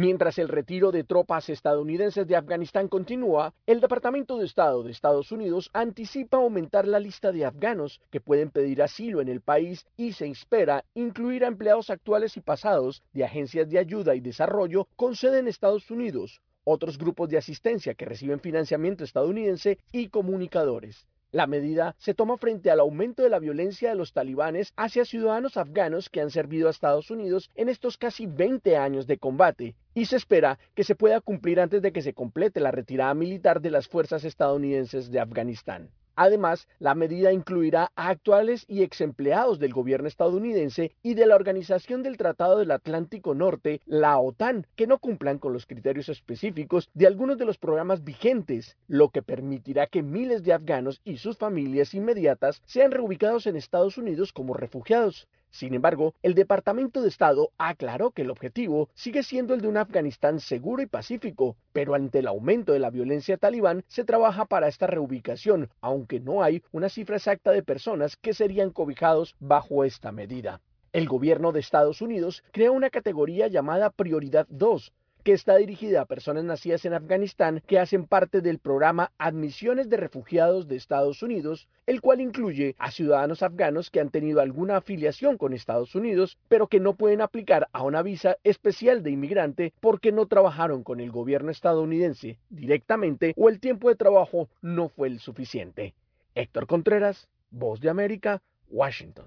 F: Mientras el retiro de tropas estadounidenses de Afganistán continúa, el Departamento de Estado de Estados Unidos anticipa aumentar la lista de afganos que pueden pedir asilo en el país y se espera incluir a empleados actuales y pasados de agencias de ayuda y desarrollo con sede en Estados Unidos, otros grupos de asistencia que reciben financiamiento estadounidense y comunicadores. La medida se toma frente al aumento de la violencia de los talibanes hacia ciudadanos afganos que han servido a Estados Unidos en estos casi 20 años de combate y se espera que se pueda cumplir antes de que se complete la retirada militar de las fuerzas estadounidenses de Afganistán. Además, la medida incluirá a actuales y ex empleados del gobierno estadounidense y de la Organización del Tratado del Atlántico Norte, la OTAN, que no cumplan con los criterios específicos de algunos de los programas vigentes, lo que permitirá que miles de afganos y sus familias inmediatas sean reubicados en Estados Unidos como refugiados. Sin embargo, el Departamento de Estado aclaró que el objetivo sigue siendo el de un Afganistán seguro y pacífico, pero ante el aumento de la violencia talibán se trabaja para esta reubicación, aunque no hay una cifra exacta de personas que serían cobijados bajo esta medida. El gobierno de Estados Unidos creó una categoría llamada Prioridad 2, que está dirigida a personas nacidas en Afganistán que hacen parte del programa Admisiones de Refugiados de Estados Unidos, el cual incluye a ciudadanos afganos que han tenido alguna afiliación con Estados Unidos, pero que no pueden aplicar a una visa especial de inmigrante porque no trabajaron con el gobierno estadounidense directamente o el tiempo de trabajo no fue el suficiente. Héctor Contreras, Voz de América, Washington.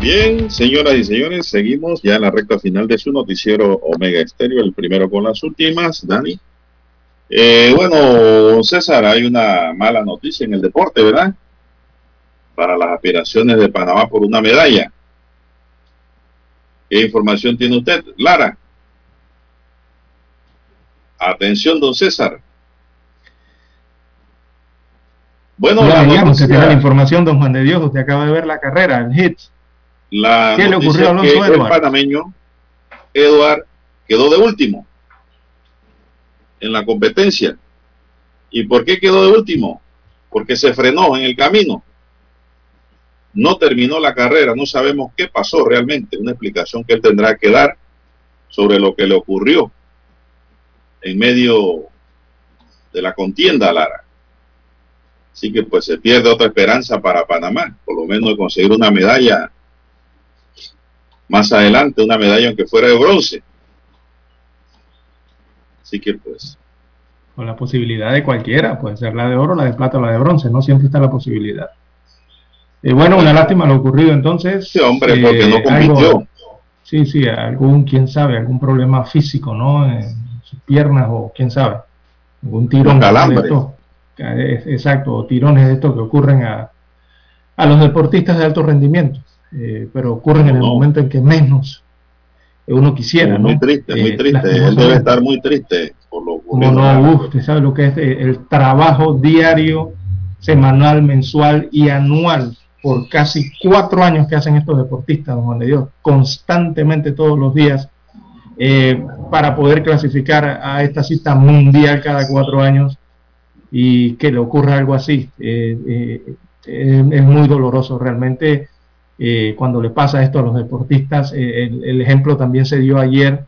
A: Bien, señoras y señores, seguimos ya en la recta final de su noticiero Omega Estéreo, el primero con las últimas, Dani. Eh, bueno, César, hay una mala noticia en el deporte, ¿verdad? Para las aspiraciones de Panamá por una medalla. ¿Qué información tiene usted, Lara? Atención, don César.
B: Bueno, la, noticia, tiene la información, don Juan de Dios. Usted acaba de ver la carrera, el hit.
A: La ¿Qué le ocurrió a Alonso que El panameño Eduard quedó de último en la competencia. ¿Y por qué quedó de último? Porque se frenó en el camino. No terminó la carrera, no sabemos qué pasó realmente. Una explicación que él tendrá que dar sobre lo que le ocurrió en medio de la contienda, Lara. Así que pues se pierde otra esperanza para Panamá, por lo menos de conseguir una medalla más adelante, una medalla aunque fuera de bronce. Así que pues.
B: Con la posibilidad de cualquiera, puede ser la de oro, la de plata o la de bronce, no siempre está la posibilidad. Y bueno, una lástima lo ocurrido entonces.
A: Sí, hombre, porque no compitió.
B: sí, sí, algún, quién sabe, algún problema físico, ¿no? En sus piernas o quién sabe, algún tirón. exacto, o tirones de estos que ocurren a, a los deportistas de alto rendimiento, eh, pero ocurren en el momento en que menos uno quisiera,
A: muy triste, muy eh, triste. Él debe estar muy triste por lo
B: Como no, usted sabe lo que es eh, el trabajo diario, semanal, mensual y anual por casi cuatro años que hacen estos deportistas, don Juan de Dios, constantemente todos los días, eh, para poder clasificar a esta cita mundial cada cuatro años y que le ocurra algo así. es muy doloroso realmente eh, cuando le pasa esto a los deportistas. Eh, el, ejemplo también se dio ayer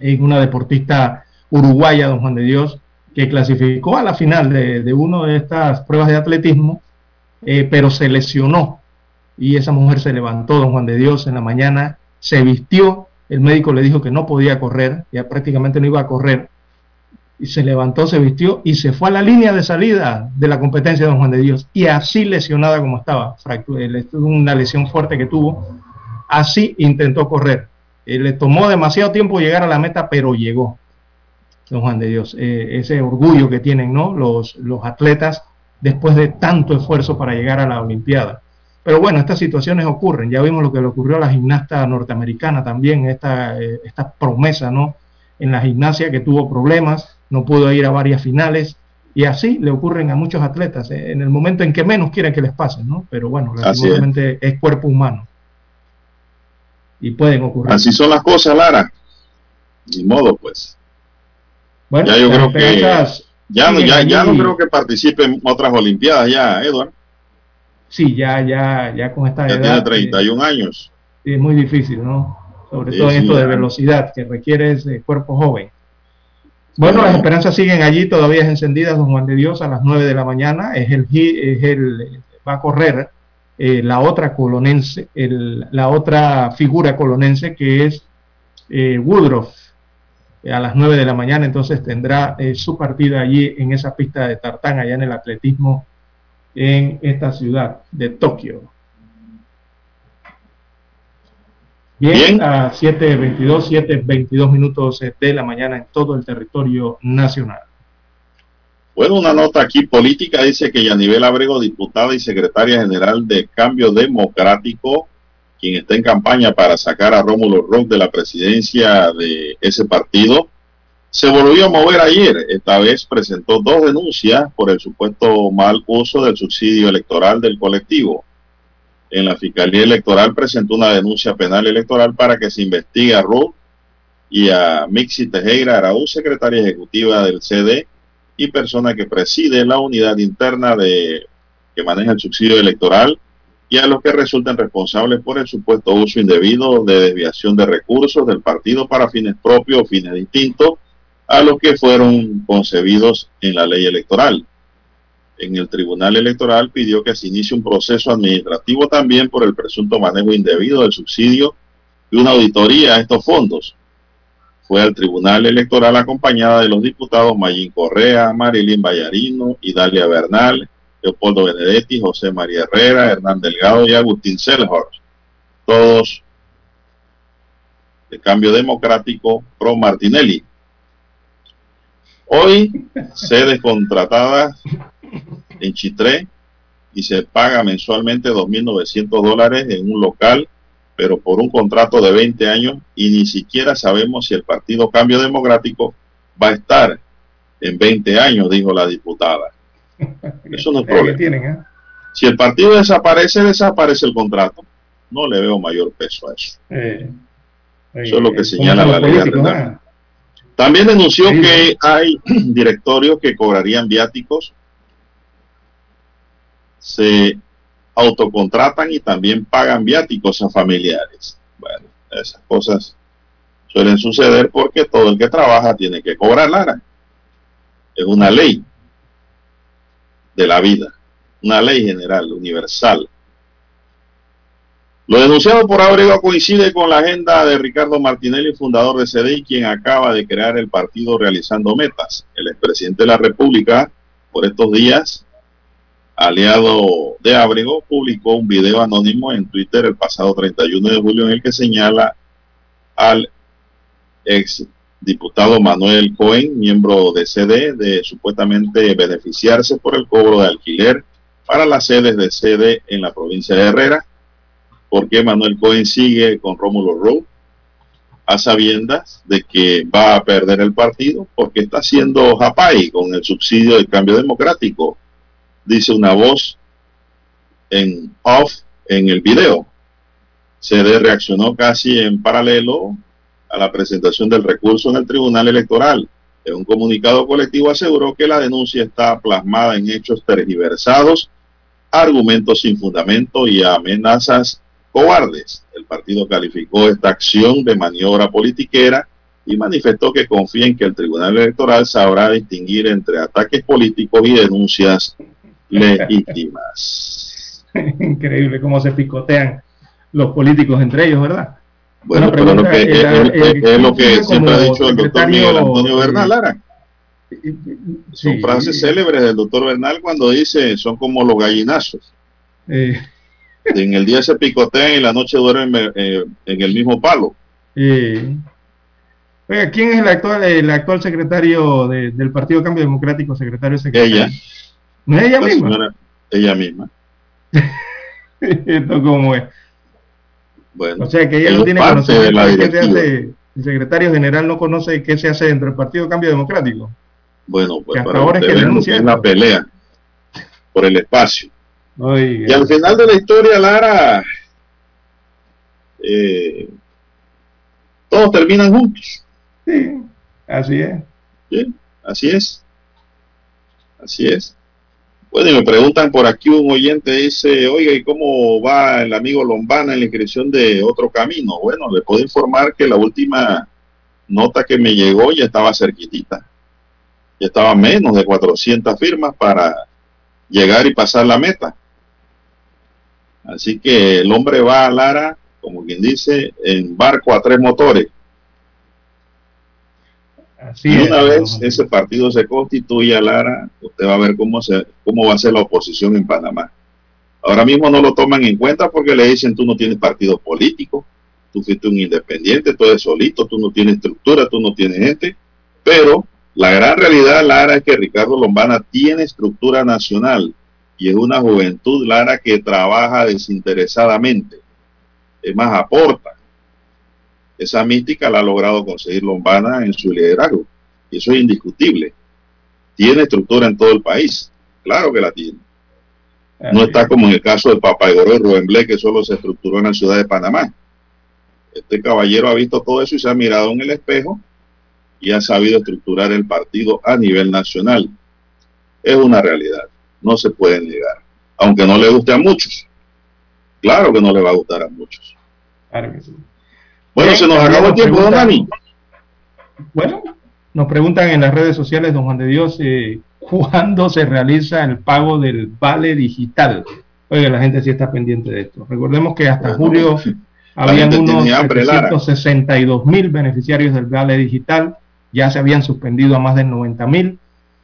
B: en una deportista uruguaya, don Juan de Dios, que clasificó a la final de, de una de estas pruebas de atletismo, eh, pero se lesionó. Y esa mujer se levantó, don Juan de Dios, en la mañana, se vistió, el médico le dijo que no podía correr, ya prácticamente no iba a correr, y se levantó, se vistió y se fue a la línea de salida de la competencia de Don Juan de Dios. Y así lesionada como estaba, una lesión fuerte que tuvo, así intentó correr. Eh, le tomó demasiado tiempo llegar a la meta, pero llegó. Don Juan de Dios, eh, ese orgullo que tienen ¿no? los, los atletas después de tanto esfuerzo para llegar a la Olimpiada. Pero bueno, estas situaciones ocurren. Ya vimos lo que le ocurrió a la gimnasta norteamericana también, esta, eh, esta promesa, ¿no? En la gimnasia que tuvo problemas, no pudo ir a varias finales, y así le ocurren a muchos atletas, eh, en el momento en que menos quieren que les pase, ¿no? Pero bueno, realmente es. cuerpo humano. Y pueden ocurrir.
A: Así son las cosas, Lara. Ni modo, pues. Bueno, ya yo creo que ya, no, ya, ya no creo que participe en otras Olimpiadas ya, Edward.
B: Sí, ya, ya, ya con esta
A: ya edad. Tiene 31 eh, años.
B: Es muy difícil, ¿no? Sobre todo esto de velocidad que requiere ese cuerpo joven. Bueno, las esperanzas siguen allí, todavía es encendidas, don Juan de Dios, a las 9 de la mañana. Es el, es el va a correr eh, la otra colonense, la otra figura colonense que es eh, Woodruff. A las 9 de la mañana entonces tendrá eh, su partida allí en esa pista de tartán, allá en el atletismo en esta ciudad de Tokio. Bien, a 7.22, 7.22 minutos de la mañana en todo el territorio nacional.
A: Bueno, una nota aquí política dice que Yanibel Abrego, diputada y secretaria general de Cambio Democrático, quien está en campaña para sacar a Rómulo Rock de la presidencia de ese partido, se volvió a mover ayer. Esta vez presentó dos denuncias por el supuesto mal uso del subsidio electoral del colectivo en la Fiscalía Electoral presentó una denuncia penal electoral para que se investigue a Ruth y a Mixi Tejera Araúz, secretaria ejecutiva del CD y persona que preside la unidad interna de que maneja el subsidio electoral y a los que resulten responsables por el supuesto uso indebido de desviación de recursos del partido para fines propios o fines distintos a los que fueron concebidos en la ley electoral en el Tribunal Electoral pidió que se inicie un proceso administrativo también por el presunto manejo indebido del subsidio y una auditoría a estos fondos. Fue al Tribunal Electoral acompañada de los diputados Mayín Correa, Marilyn Vallarino, Idalia Bernal, Leopoldo Benedetti, José María Herrera, Hernán Delgado y Agustín Selhorst. todos de cambio democrático pro Martinelli. Hoy sedes contratadas en Chitré y se paga mensualmente 2.900 dólares en un local, pero por un contrato de 20 años y ni siquiera sabemos si el Partido Cambio Democrático va a estar en 20 años, dijo la diputada. Eso no es problema.
B: tienen, ¿eh?
A: Si el partido desaparece, desaparece el contrato. No le veo mayor peso a eso.
B: Eh,
A: Eso es lo que
B: eh,
A: señala la ley.
B: ¿ah?
A: También denunció
B: Sí.
A: que hay directorios que cobrarían viáticos, se autocontratan y también pagan viáticos a familiares. Bueno, esas cosas suelen suceder porque todo el que trabaja tiene que cobrar, Lara. Es una ley de la vida, una ley general, universal. Lo denunciado por Abrego coincide con la agenda de Ricardo Martinelli, fundador de CDI, quien acaba de crear el partido realizando metas. El expresidente de la República, por estos días, aliado de Abrego, publicó un video anónimo en Twitter el pasado 31 de julio en el que señala al ex diputado Manuel Cohen, miembro de CD, de supuestamente beneficiarse por el cobro de alquiler para las sedes de sede en la provincia de Herrera por qué Manuel Cohen sigue con Rómulo Rowe a sabiendas de que va a perder el partido porque está haciendo japay con el subsidio del cambio democrático, dice una voz en off en el video. CD reaccionó casi en paralelo a la presentación del recurso en el Tribunal Electoral. En un comunicado colectivo aseguró que la denuncia está plasmada en hechos tergiversados, argumentos sin fundamento y amenazas cobardes. El partido calificó esta acción de maniobra politiquera y manifestó que confía en que el Tribunal Electoral sabrá distinguir entre ataques políticos y denuncias legítimas.
B: Increíble cómo se picotean los políticos entre ellos, ¿verdad?
A: Bueno, pero lo que, es,
B: la-
A: es- es lo que
B: ¿quién
A: siempre ha dicho el doctor Miguel Antonio Bernal Lara. Son
B: sí.
A: frases célebres del doctor Bernal cuando dice son como los gallinazos.
B: Eh,
A: En el día se picotean y en la noche duermen eh, en el mismo palo.
B: eh, oiga, ¿quién es el actual, el actual secretario de- del Partido Cambio Democrático, secretario secretario?
A: Ella,
B: ¿No es ella
A: la
B: misma?
A: señora, ella misma.
B: Esto cómo es.
A: Bueno,
B: O sea que ella no tiene conocimiento de qué se
A: directiva.
B: hace, el secretario general no conoce qué se hace dentro del Partido Cambio Democrático.
A: Bueno, pues
B: Que hasta
A: para
B: ahora es
A: que
B: denuncia
A: es la pelea por el espacio.
B: Oiga.
A: Y al final de la historia, Lara, eh, todos terminan juntos.
B: Sí, así es.
A: Sí, así es. Así es. Bueno, y me preguntan por aquí un oyente dice, oiga, ¿y cómo va el amigo Lombana en la inscripción de otro camino? Bueno, le puedo informar que la última nota que me llegó ya estaba cerquitita. Ya estaba menos de 400 firmas para llegar y pasar la meta. Así que el hombre va a Lara, como quien dice, en barco a tres motores.
B: Así
A: y
B: es.
A: una vez ese partido se constituya, Lara, usted va a ver cómo, se, cómo va a ser la oposición en Panamá. Ahora mismo no lo toman en cuenta porque le dicen tú no tienes partido político, tú fuiste un independiente, tú eres solito, tú no tienes estructura, tú no tienes gente. Pero la gran realidad, Lara, es que Ricardo Lombana tiene estructura nacional y es una juventud, Lara, que trabaja desinteresadamente. Es más, aporta. Esa mística la ha logrado conseguir Lombana en su liderazgo. Y eso es indiscutible. Tiene estructura en todo el país. Claro que la tiene. No está como en el caso de Papagoro y Rubén Blake, que solo se estructuró en la ciudad de Panamá. Este caballero ha visto todo eso y se ha mirado en el espejo y ha sabido estructurar el partido a nivel nacional. Es una realidad. No se puede negar. Aunque no le guste a muchos. Claro que no le va a gustar a muchos.
B: Claro que sí.
A: Bueno, se nos acabó el tiempo, don Dani.
B: Bueno, nos preguntan en las redes sociales, don Juan de Dios, eh, ¿cuándo se realiza el pago del vale digital? Oiga, la gente sí está pendiente de esto. Recordemos que hasta julio habían unos
A: tiene hambre, Lara.
B: 762 mil beneficiarios del vale digital, ya se habían suspendido a más de 90 mil.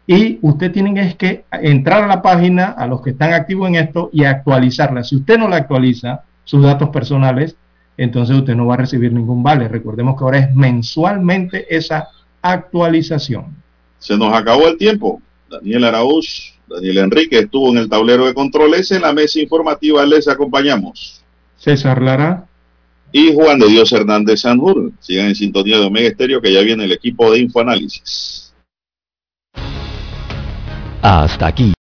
B: Y usted tiene es que entrar a la página, a los que están activos en esto, y actualizarla. Si usted no la actualiza, sus datos personales, entonces usted no va a recibir ningún vale. Recordemos que ahora es mensualmente esa actualización.
A: Se nos acabó el tiempo. Daniel Araúz, Daniel Enrique estuvo en el tablero de controles. En la mesa informativa les acompañamos.
B: César Lara.
A: Y Juan de Dios Hernández Sanjur. Sigan en sintonía de Omega Estéreo que ya viene el equipo de Infoanálisis.
I: Hasta aquí